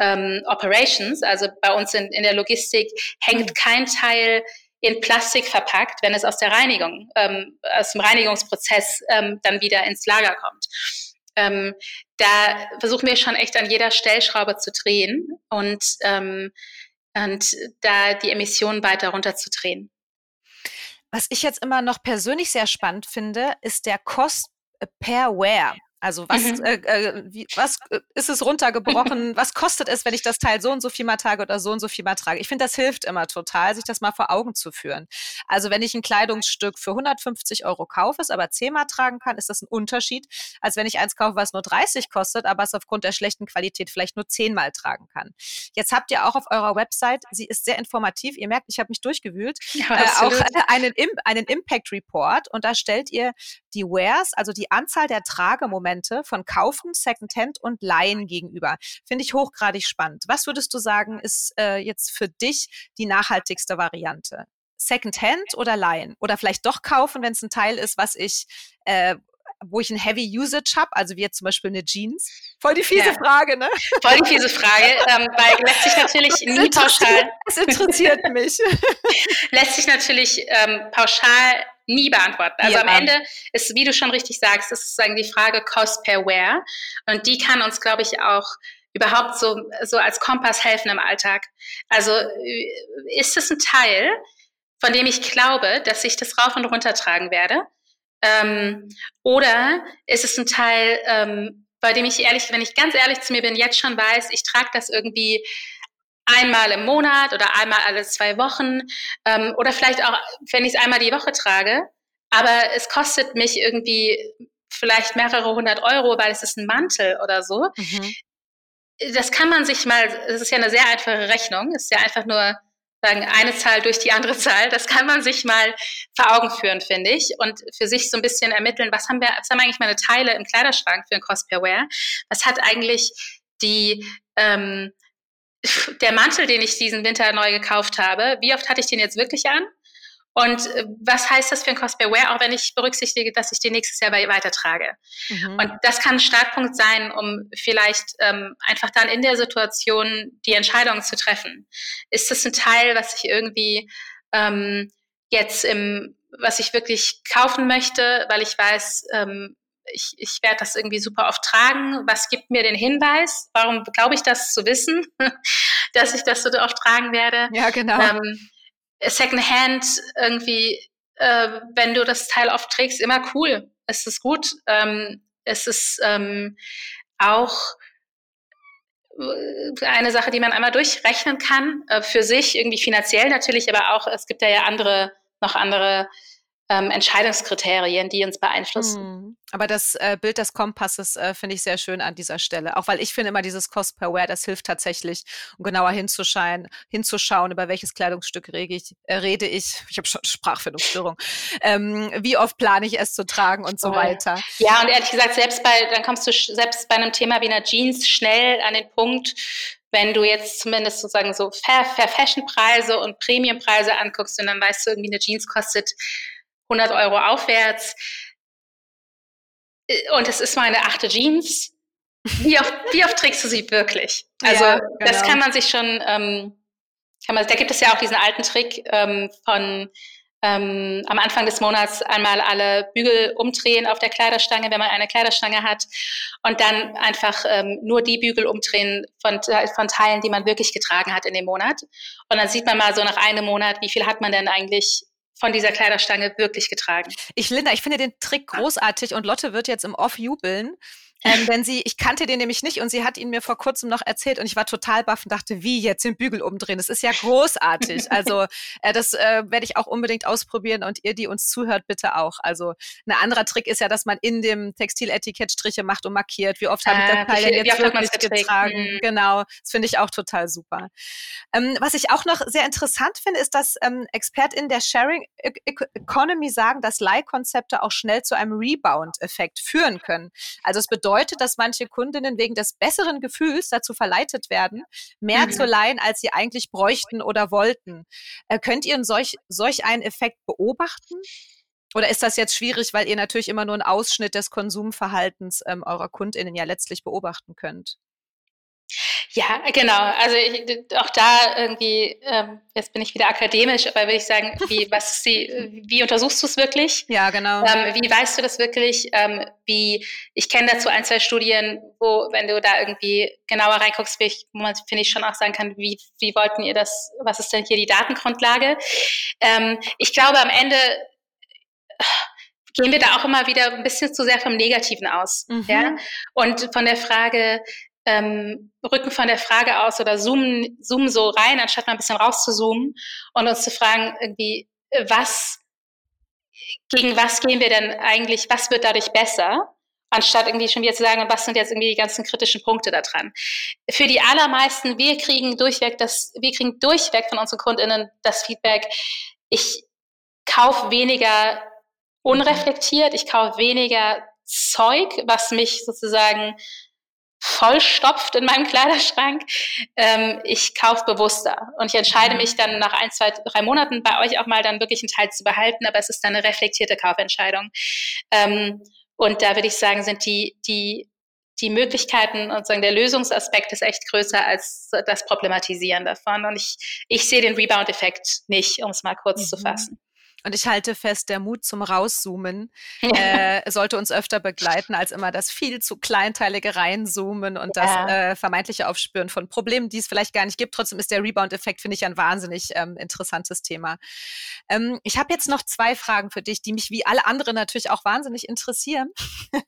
ähm, Operations. Also bei uns in, in der Logistik hängt mhm. kein Teil in Plastik verpackt, wenn es aus der Reinigung, ähm, aus dem Reinigungsprozess ähm, dann wieder ins Lager kommt. Ähm, da versuchen wir schon echt an jeder Stellschraube zu drehen und, ähm, und da die Emissionen weiter runterzudrehen. Was ich jetzt immer noch persönlich sehr spannend finde, ist der Cost per Wear. Also was, mhm. äh, äh, wie, was äh, ist es runtergebrochen? was kostet es, wenn ich das Teil so und so viel mal trage oder so und so viel mal trage? Ich finde, das hilft immer total, sich das mal vor Augen zu führen. Also wenn ich ein Kleidungsstück für 150 Euro kaufe, es aber zehnmal tragen kann, ist das ein Unterschied, als wenn ich eins kaufe, was nur 30 kostet, aber es aufgrund der schlechten Qualität vielleicht nur zehnmal tragen kann. Jetzt habt ihr auch auf eurer Website, sie ist sehr informativ, ihr merkt, ich habe mich durchgewühlt, ja, äh, auch einen, einen Impact Report und da stellt ihr die Wares, also die Anzahl der Tragemomente von Kaufen, Secondhand und Leihen gegenüber. Finde ich hochgradig spannend. Was würdest du sagen, ist äh, jetzt für dich die nachhaltigste Variante? Secondhand oder Leihen? Oder vielleicht doch kaufen, wenn es ein Teil ist, was ich, äh, wo ich ein Heavy Usage habe, also wie jetzt zum Beispiel eine Jeans? Voll die fiese ja. Frage, ne? Voll die fiese Frage, ähm, weil lässt sich natürlich nie pauschal. Es interessiert mich. lässt sich natürlich ähm, pauschal nie beantworten. Also ja. am Ende ist, wie du schon richtig sagst, ist sozusagen die Frage Cost per Wear. Und die kann uns, glaube ich, auch überhaupt so, so als Kompass helfen im Alltag. Also äh, ist es ein Teil, von dem ich glaube, dass ich das rauf und runter tragen werde? Ähm, oder ist es ein Teil, ähm, bei dem ich ehrlich, wenn ich ganz ehrlich zu mir bin, jetzt schon weiß, ich trage das irgendwie einmal im Monat oder einmal alle zwei Wochen ähm, oder vielleicht auch, wenn ich es einmal die Woche trage. Aber es kostet mich irgendwie vielleicht mehrere hundert Euro, weil es ist ein Mantel oder so. Mhm. Das kann man sich mal, das ist ja eine sehr einfache Rechnung, ist ja einfach nur sagen, eine Zahl durch die andere Zahl. Das kann man sich mal vor Augen führen, finde ich. Und für sich so ein bisschen ermitteln, was haben wir, was haben eigentlich meine Teile im Kleiderschrank für ein Cost per Wear? Was hat eigentlich die, ähm, der Mantel, den ich diesen Winter neu gekauft habe, wie oft hatte ich den jetzt wirklich an? Und äh, was heißt das für ein Cost per Wear, auch wenn ich berücksichtige, dass ich den nächstes Jahr weitertrage? Mhm. Und das kann ein Startpunkt sein, um vielleicht ähm, einfach dann in der Situation die Entscheidung zu treffen. Ist das ein Teil, was ich irgendwie ähm, jetzt im, was ich wirklich kaufen möchte, weil ich weiß, ähm, ich, ich werde das irgendwie super oft tragen. Was gibt mir den Hinweis? Warum glaube ich das zu wissen, dass ich das so oft tragen werde? Ja, genau. Ähm, Secondhand irgendwie, äh, wenn du das Teil oft trägst, immer cool. Es ist gut. Ähm, es ist ähm, auch äh, eine Sache, die man einmal durchrechnen kann, äh, für sich, irgendwie finanziell natürlich, aber auch, es gibt ja, ja andere, noch andere ähm, Entscheidungskriterien, die uns beeinflussen. Mhm. Aber das äh, Bild des Kompasses äh, finde ich sehr schön an dieser Stelle. Auch weil ich finde immer dieses Cost per Wear, das hilft tatsächlich, um genauer hinzuschauen, hinzuschauen über welches Kleidungsstück rede ich. Äh, rede ich. Ich habe schon Sprachfindungsstörung. Ähm, wie oft plane ich es zu tragen und so oh. weiter. Ja, und ehrlich gesagt, selbst bei, dann kommst du selbst bei einem Thema wie einer Jeans schnell an den Punkt, wenn du jetzt zumindest sozusagen so Fair, Fair Fashion Preise und Premium Preise anguckst und dann weißt du irgendwie eine Jeans kostet 100 Euro aufwärts. Äh, und es ist meine achte Jeans. Wie oft, wie oft trägst du sie wirklich? Also ja, genau. das kann man sich schon, ähm, kann man, da gibt es ja auch diesen alten Trick ähm, von ähm, am Anfang des Monats einmal alle Bügel umdrehen auf der Kleiderstange, wenn man eine Kleiderstange hat, und dann einfach ähm, nur die Bügel umdrehen von, von Teilen, die man wirklich getragen hat in dem Monat. Und dann sieht man mal so nach einem Monat, wie viel hat man denn eigentlich von dieser Kleiderstange wirklich getragen. Ich, Linda, ich finde den Trick großartig und Lotte wird jetzt im Off jubeln, ähm, denn sie, ich kannte den nämlich nicht und sie hat ihn mir vor kurzem noch erzählt und ich war total baff und dachte, wie jetzt den Bügel umdrehen? Das ist ja großartig. Also äh, das äh, werde ich auch unbedingt ausprobieren und ihr, die uns zuhört, bitte auch. Also ein anderer Trick ist ja, dass man in dem Textiletikett Striche macht und markiert. Wie oft habe ich das ah, Teil denn jetzt wirklich getragen? Mhm. Genau, das finde ich auch total super. Ähm, was ich auch noch sehr interessant finde, ist, dass ähm, ExpertInnen der Sharing e-, e-, Economy sagen, dass Leihkonzepte auch schnell zu einem Rebound-Effekt führen können. Also es bedeutet, bedeutet, dass manche Kundinnen wegen des besseren Gefühls dazu verleitet werden, mehr mhm. zu leihen, als sie eigentlich bräuchten oder wollten. Äh, könnt ihr solch, solch einen Effekt beobachten? Oder ist das jetzt schwierig, weil ihr natürlich immer nur einen Ausschnitt des Konsumverhaltens ähm, eurer KundInnen ja letztlich beobachten könnt? Ja, genau. Also ich, auch da irgendwie, ähm, jetzt bin ich wieder akademisch, aber würde ich sagen, wie, was die, wie untersuchst du es wirklich? Ja, genau. Ähm, wie weißt du das wirklich? Ähm, wie, ich kenne dazu ein, zwei Studien, wo, wenn du da irgendwie genauer reinguckst, wo man, finde ich, schon auch sagen kann, wie, wie wollten ihr das, was ist denn hier die Datengrundlage? Ähm, ich glaube, am Ende gehen wir da auch immer wieder ein bisschen zu sehr vom Negativen aus. Mhm. Ja? Und von der Frage, ähm, rücken von der Frage aus oder zoomen, zoomen so rein, anstatt mal ein bisschen rauszuzoomen und uns zu fragen, irgendwie, was, gegen was gehen wir denn eigentlich, was wird dadurch besser? anstatt irgendwie schon wieder zu sagen, was sind jetzt irgendwie die ganzen kritischen Punkte da dran. Für die allermeisten, wir kriegen durchweg das, wir kriegen durchweg von unseren KundInnen das Feedback, ich kaufe weniger unreflektiert, ich kaufe weniger Zeug, was mich sozusagen vollstopft in meinem Kleiderschrank. Ähm, ich kaufe bewusster und ich entscheide mhm. mich dann nach ein, zwei, drei Monaten bei euch auch mal dann wirklich einen Teil zu behalten, aber es ist dann eine reflektierte Kaufentscheidung. Ähm, und da würde ich sagen, sind die, die, die Möglichkeiten und sagen, der Lösungsaspekt ist echt größer als das Problematisieren davon. Und ich, ich sehe den Rebound-Effekt nicht, um es mal kurz mhm. zu fassen. Und ich halte fest, der Mut zum Rauszoomen äh, sollte uns öfter begleiten, als immer das viel zu kleinteilige Reinzoomen und ja. das äh, vermeintliche Aufspüren von Problemen, die es vielleicht gar nicht gibt. Trotzdem ist der Rebound-Effekt, finde ich, ein wahnsinnig ähm, interessantes Thema. Ähm, ich habe jetzt noch zwei Fragen für dich, die mich wie alle anderen natürlich auch wahnsinnig interessieren.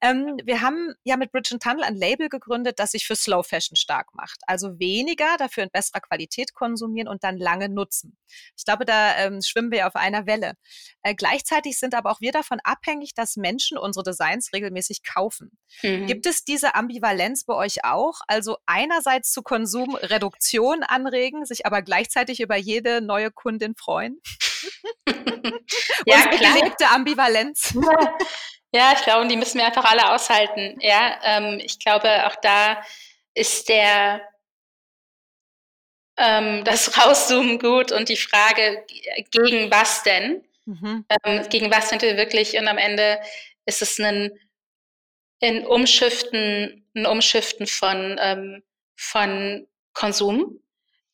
ähm, wir haben ja mit Bridge Tunnel ein Label gegründet, das sich für Slow Fashion stark macht. Also weniger, dafür in besserer Qualität konsumieren und dann lange nutzen. Ich glaube, da ähm, schwimmen schwimmen wir auf einer Welle. Äh, gleichzeitig sind aber auch wir davon abhängig, dass Menschen unsere Designs regelmäßig kaufen. Mhm. Gibt es diese Ambivalenz bei euch auch? Also einerseits zu Konsumreduktion anregen, sich aber gleichzeitig über jede neue Kundin freuen? ja, klar. gelebte Ambivalenz. Ja, ich glaube, die müssen wir einfach alle aushalten. Ja, ähm, ich glaube, auch da ist der ähm, das Rauszoomen gut und die Frage, gegen was denn? Mhm. Ähm, gegen was sind wir wirklich? Und am Ende ist es ein, ein Umschiften, ein Umschiften von, ähm, von Konsum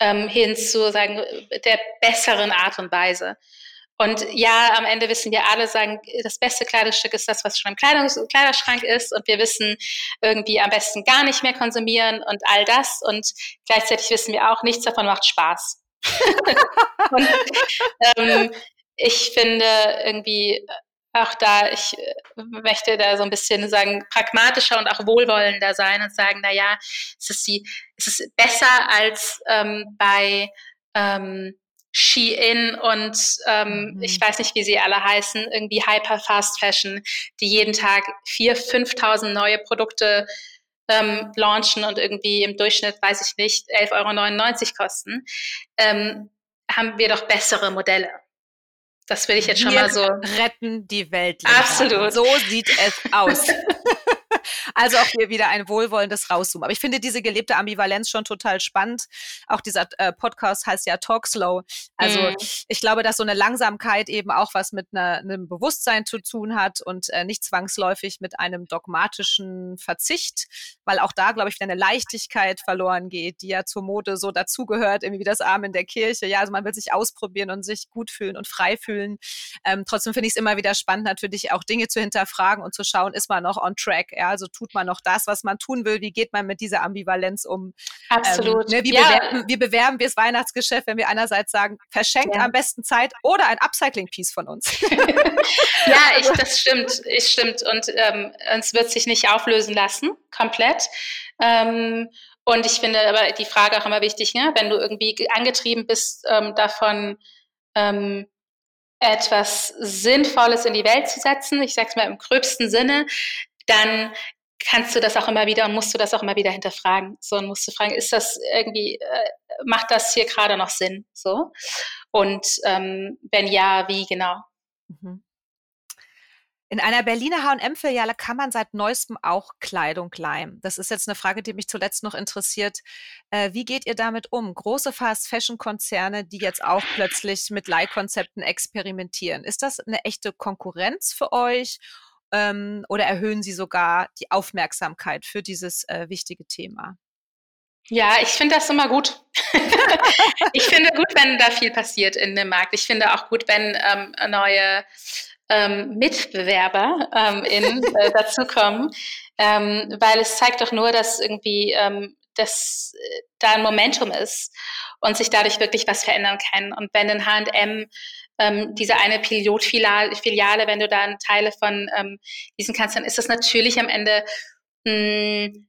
ähm, hin zu sagen, der besseren Art und Weise. Und ja, am Ende wissen wir alle, sagen, das beste Kleidungsstück ist das, was schon im Kleidungs Kleiderschrank ist. Und wir wissen irgendwie am besten gar nicht mehr konsumieren und all das. Und gleichzeitig wissen wir auch, nichts davon macht Spaß. und, ähm, ich finde irgendwie auch da, ich äh, möchte da so ein bisschen sagen, pragmatischer und auch wohlwollender sein und sagen, na ja, es ist die, es ist besser als ähm, bei ähm, Shein und ähm, mhm. ich weiß nicht, wie sie alle heißen, irgendwie Hyper Fast Fashion, die jeden Tag 4.000, 5.000 neue Produkte ähm, launchen und irgendwie im Durchschnitt, weiß ich nicht, 11,99 Euro kosten, ähm, haben wir doch bessere Modelle. Das will ich jetzt schon wir mal so. Retten die Welt. Absolut. So sieht es aus. Also auch hier wieder ein wohlwollendes Rauszoomen. Aber ich finde diese gelebte Ambivalenz schon total spannend. Auch dieser äh, Podcast heißt ja Talk Slow. Also mm. ich glaube, dass so eine Langsamkeit eben auch was mit einer, einem Bewusstsein zu tun hat und äh, nicht zwangsläufig mit einem dogmatischen Verzicht, weil auch da, glaube ich, wieder eine Leichtigkeit verloren geht, die ja zur Mode so dazugehört, irgendwie wie das Arm in der Kirche. Ja, also man will sich ausprobieren und sich gut fühlen und frei fühlen. Ähm, trotzdem finde ich es immer wieder spannend, natürlich auch Dinge zu hinterfragen und zu schauen, ist man noch on track? Ja, also tut man noch das, was man tun will? Wie geht man mit dieser Ambivalenz um? Absolut. Ähm, ne, wie, ja. bewerben, wie bewerben wir das Weihnachtsgeschäft, wenn wir einerseits sagen, verschenkt ja. am besten Zeit oder ein Upcycling-Piece von uns? ja, ich, das stimmt. Ich stimmt. Und ähm, es wird sich nicht auflösen lassen, komplett. Ähm, und ich finde aber die Frage auch immer wichtig, ne? wenn du irgendwie angetrieben bist ähm, davon, ähm, etwas Sinnvolles in die Welt zu setzen, ich sage es mal im gröbsten Sinne, dann kannst du das auch immer wieder und musst du das auch immer wieder hinterfragen. So und musst du fragen, ist das irgendwie, äh, macht das hier gerade noch Sinn? So. Und ähm, wenn ja, wie genau? Mhm. In einer Berliner H&M-Filiale kann man seit neuestem auch Kleidung leihen. Das ist jetzt eine Frage, die mich zuletzt noch interessiert. Äh, wie geht ihr damit um? Große Fast-Fashion-Konzerne, die jetzt auch plötzlich mit Leihkonzepten experimentieren. Ist das eine echte Konkurrenz für euch? Ähm, oder erhöhen sie sogar die Aufmerksamkeit für dieses äh, wichtige Thema? Ja, ich finde das immer gut. ich finde gut, wenn da viel passiert in dem Markt. Ich finde auch gut, wenn ähm, neue ähm, Mitbewerber ähm, in, äh, dazukommen, ähm, weil es zeigt doch nur, dass irgendwie ähm, dass äh, da ein Momentum ist und sich dadurch wirklich was verändern kann. Und wenn ein H&M ähm, diese eine Pilotfiliale, wenn du dann Teile von ähm, diesen kannst, dann ist das natürlich am Ende mh, hm,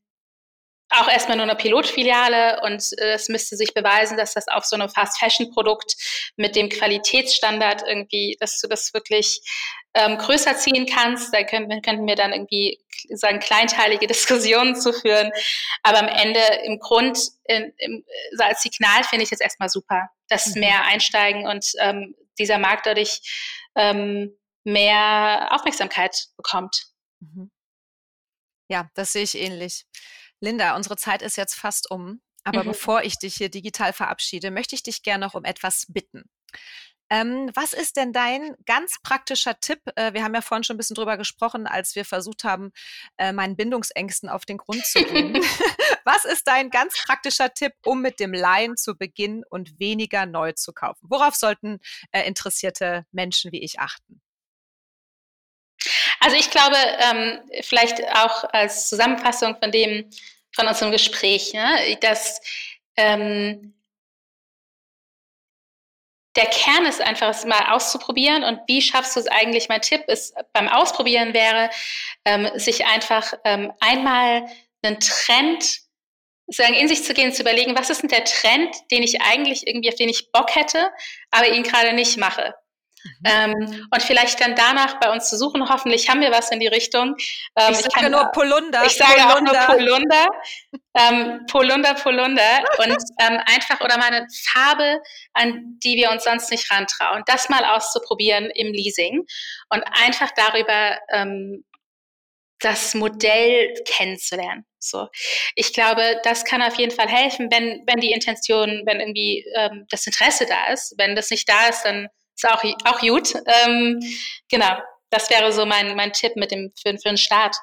auch erstmal nur eine Pilotfiliale und äh, es müsste sich beweisen, dass das auf so einem Fast-Fashion-Produkt mit dem Qualitätsstandard irgendwie, dass du das wirklich ähm, größer ziehen kannst. Da können, könnten wir dann irgendwie sagen, kleinteilige Diskussionen zu führen. Aber am Ende im Grund, in, im, so als Signal finde ich es erstmal super, dass mhm. mehr einsteigen und ähm, dieser Markt dadurch ähm, mehr Aufmerksamkeit bekommt. Mhm. Ja, das sehe ich ähnlich. Linda, unsere Zeit ist jetzt fast um. Aber mhm. bevor ich dich hier digital verabschiede, möchte ich dich gerne noch um etwas bitten. Ähm, was ist denn dein ganz praktischer Tipp? Äh, wir haben ja vorhin schon ein bisschen drüber gesprochen, als wir versucht haben, äh, meinen Bindungsängsten auf den Grund zu gehen. was ist dein ganz praktischer Tipp, um mit dem Laien zu beginnen und weniger neu zu kaufen? Worauf sollten äh, interessierte Menschen wie ich achten? Also ich glaube, ähm, vielleicht auch als Zusammenfassung von dem, von unserem Gespräch, ne, dass ähm, der Kern ist einfach, es mal auszuprobieren. Und wie schaffst du es eigentlich? Mein Tipp ist beim Ausprobieren wäre, ähm, sich einfach ähm, einmal einen Trend sagen, in sich zu gehen, zu überlegen, was ist denn der Trend, den ich eigentlich irgendwie, auf den ich Bock hätte, aber ihn gerade nicht mache. Mhm. Ähm, und vielleicht dann danach bei uns zu suchen. Hoffentlich haben wir was in die Richtung. Ähm, ich, ich sage nur Polunder. Ich sage Polunder. auch nur Polunder. ähm, Polunder, Polunder. Und ähm, einfach oder mal eine Farbe, an die wir uns sonst nicht rantrauen. Das mal auszuprobieren im Leasing und einfach darüber ähm, das Modell kennenzulernen. So, ich glaube, das kann auf jeden Fall helfen, wenn wenn die Intention, wenn irgendwie ähm, das Interesse da ist. Wenn das nicht da ist, dann ist auch, auch gut. Ähm, genau, das wäre so mein, mein Tipp mit dem, für, für den Start.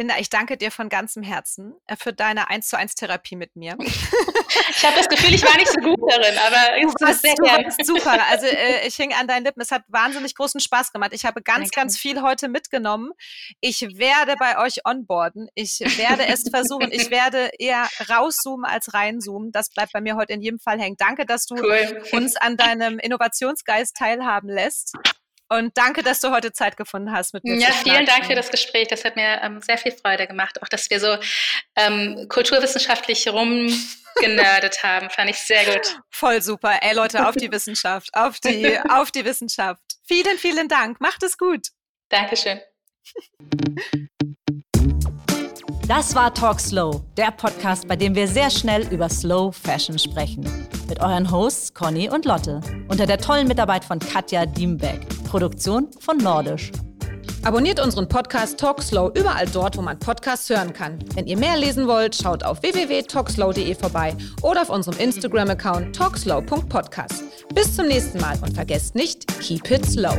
Linda, ich danke dir von ganzem Herzen äh, für deine 1 zu 1 Therapie mit mir. ich habe das Gefühl, ich war nicht so gut darin, aber du warst, sehr du warst super. Also äh, ich hing an deinen Lippen. Es hat wahnsinnig großen Spaß gemacht. Ich habe ganz, ganz viel heute mitgenommen. Ich werde bei euch onboarden. Ich werde es versuchen. Ich werde eher rauszoomen als reinzoomen. Das bleibt bei mir heute in jedem Fall hängen. Danke, dass du cool. uns an deinem Innovationsgeist teilhaben lässt. Und danke, dass du heute Zeit gefunden hast mit mir. Ja, vielen Dank für das Gespräch. Das hat mir ähm, sehr viel Freude gemacht. Auch, dass wir so ähm, kulturwissenschaftlich rumgenördet haben, fand ich sehr gut. Voll super. Ey Leute, auf die Wissenschaft, auf die, auf die Wissenschaft. Vielen, vielen Dank. Macht es gut. Dankeschön. Das war Talk Slow, der Podcast, bei dem wir sehr schnell über Slow Fashion sprechen. Mit euren Hosts Conny und Lotte. Unter der tollen Mitarbeit von Katja Diembeck. Produktion von Nordisch. Abonniert unseren Podcast Talk Slow überall dort, wo man Podcasts hören kann. Wenn ihr mehr lesen wollt, schaut auf www.talkslow.de vorbei oder auf unserem Instagram-Account talkslow.podcast. Bis zum nächsten Mal und vergesst nicht, keep it slow.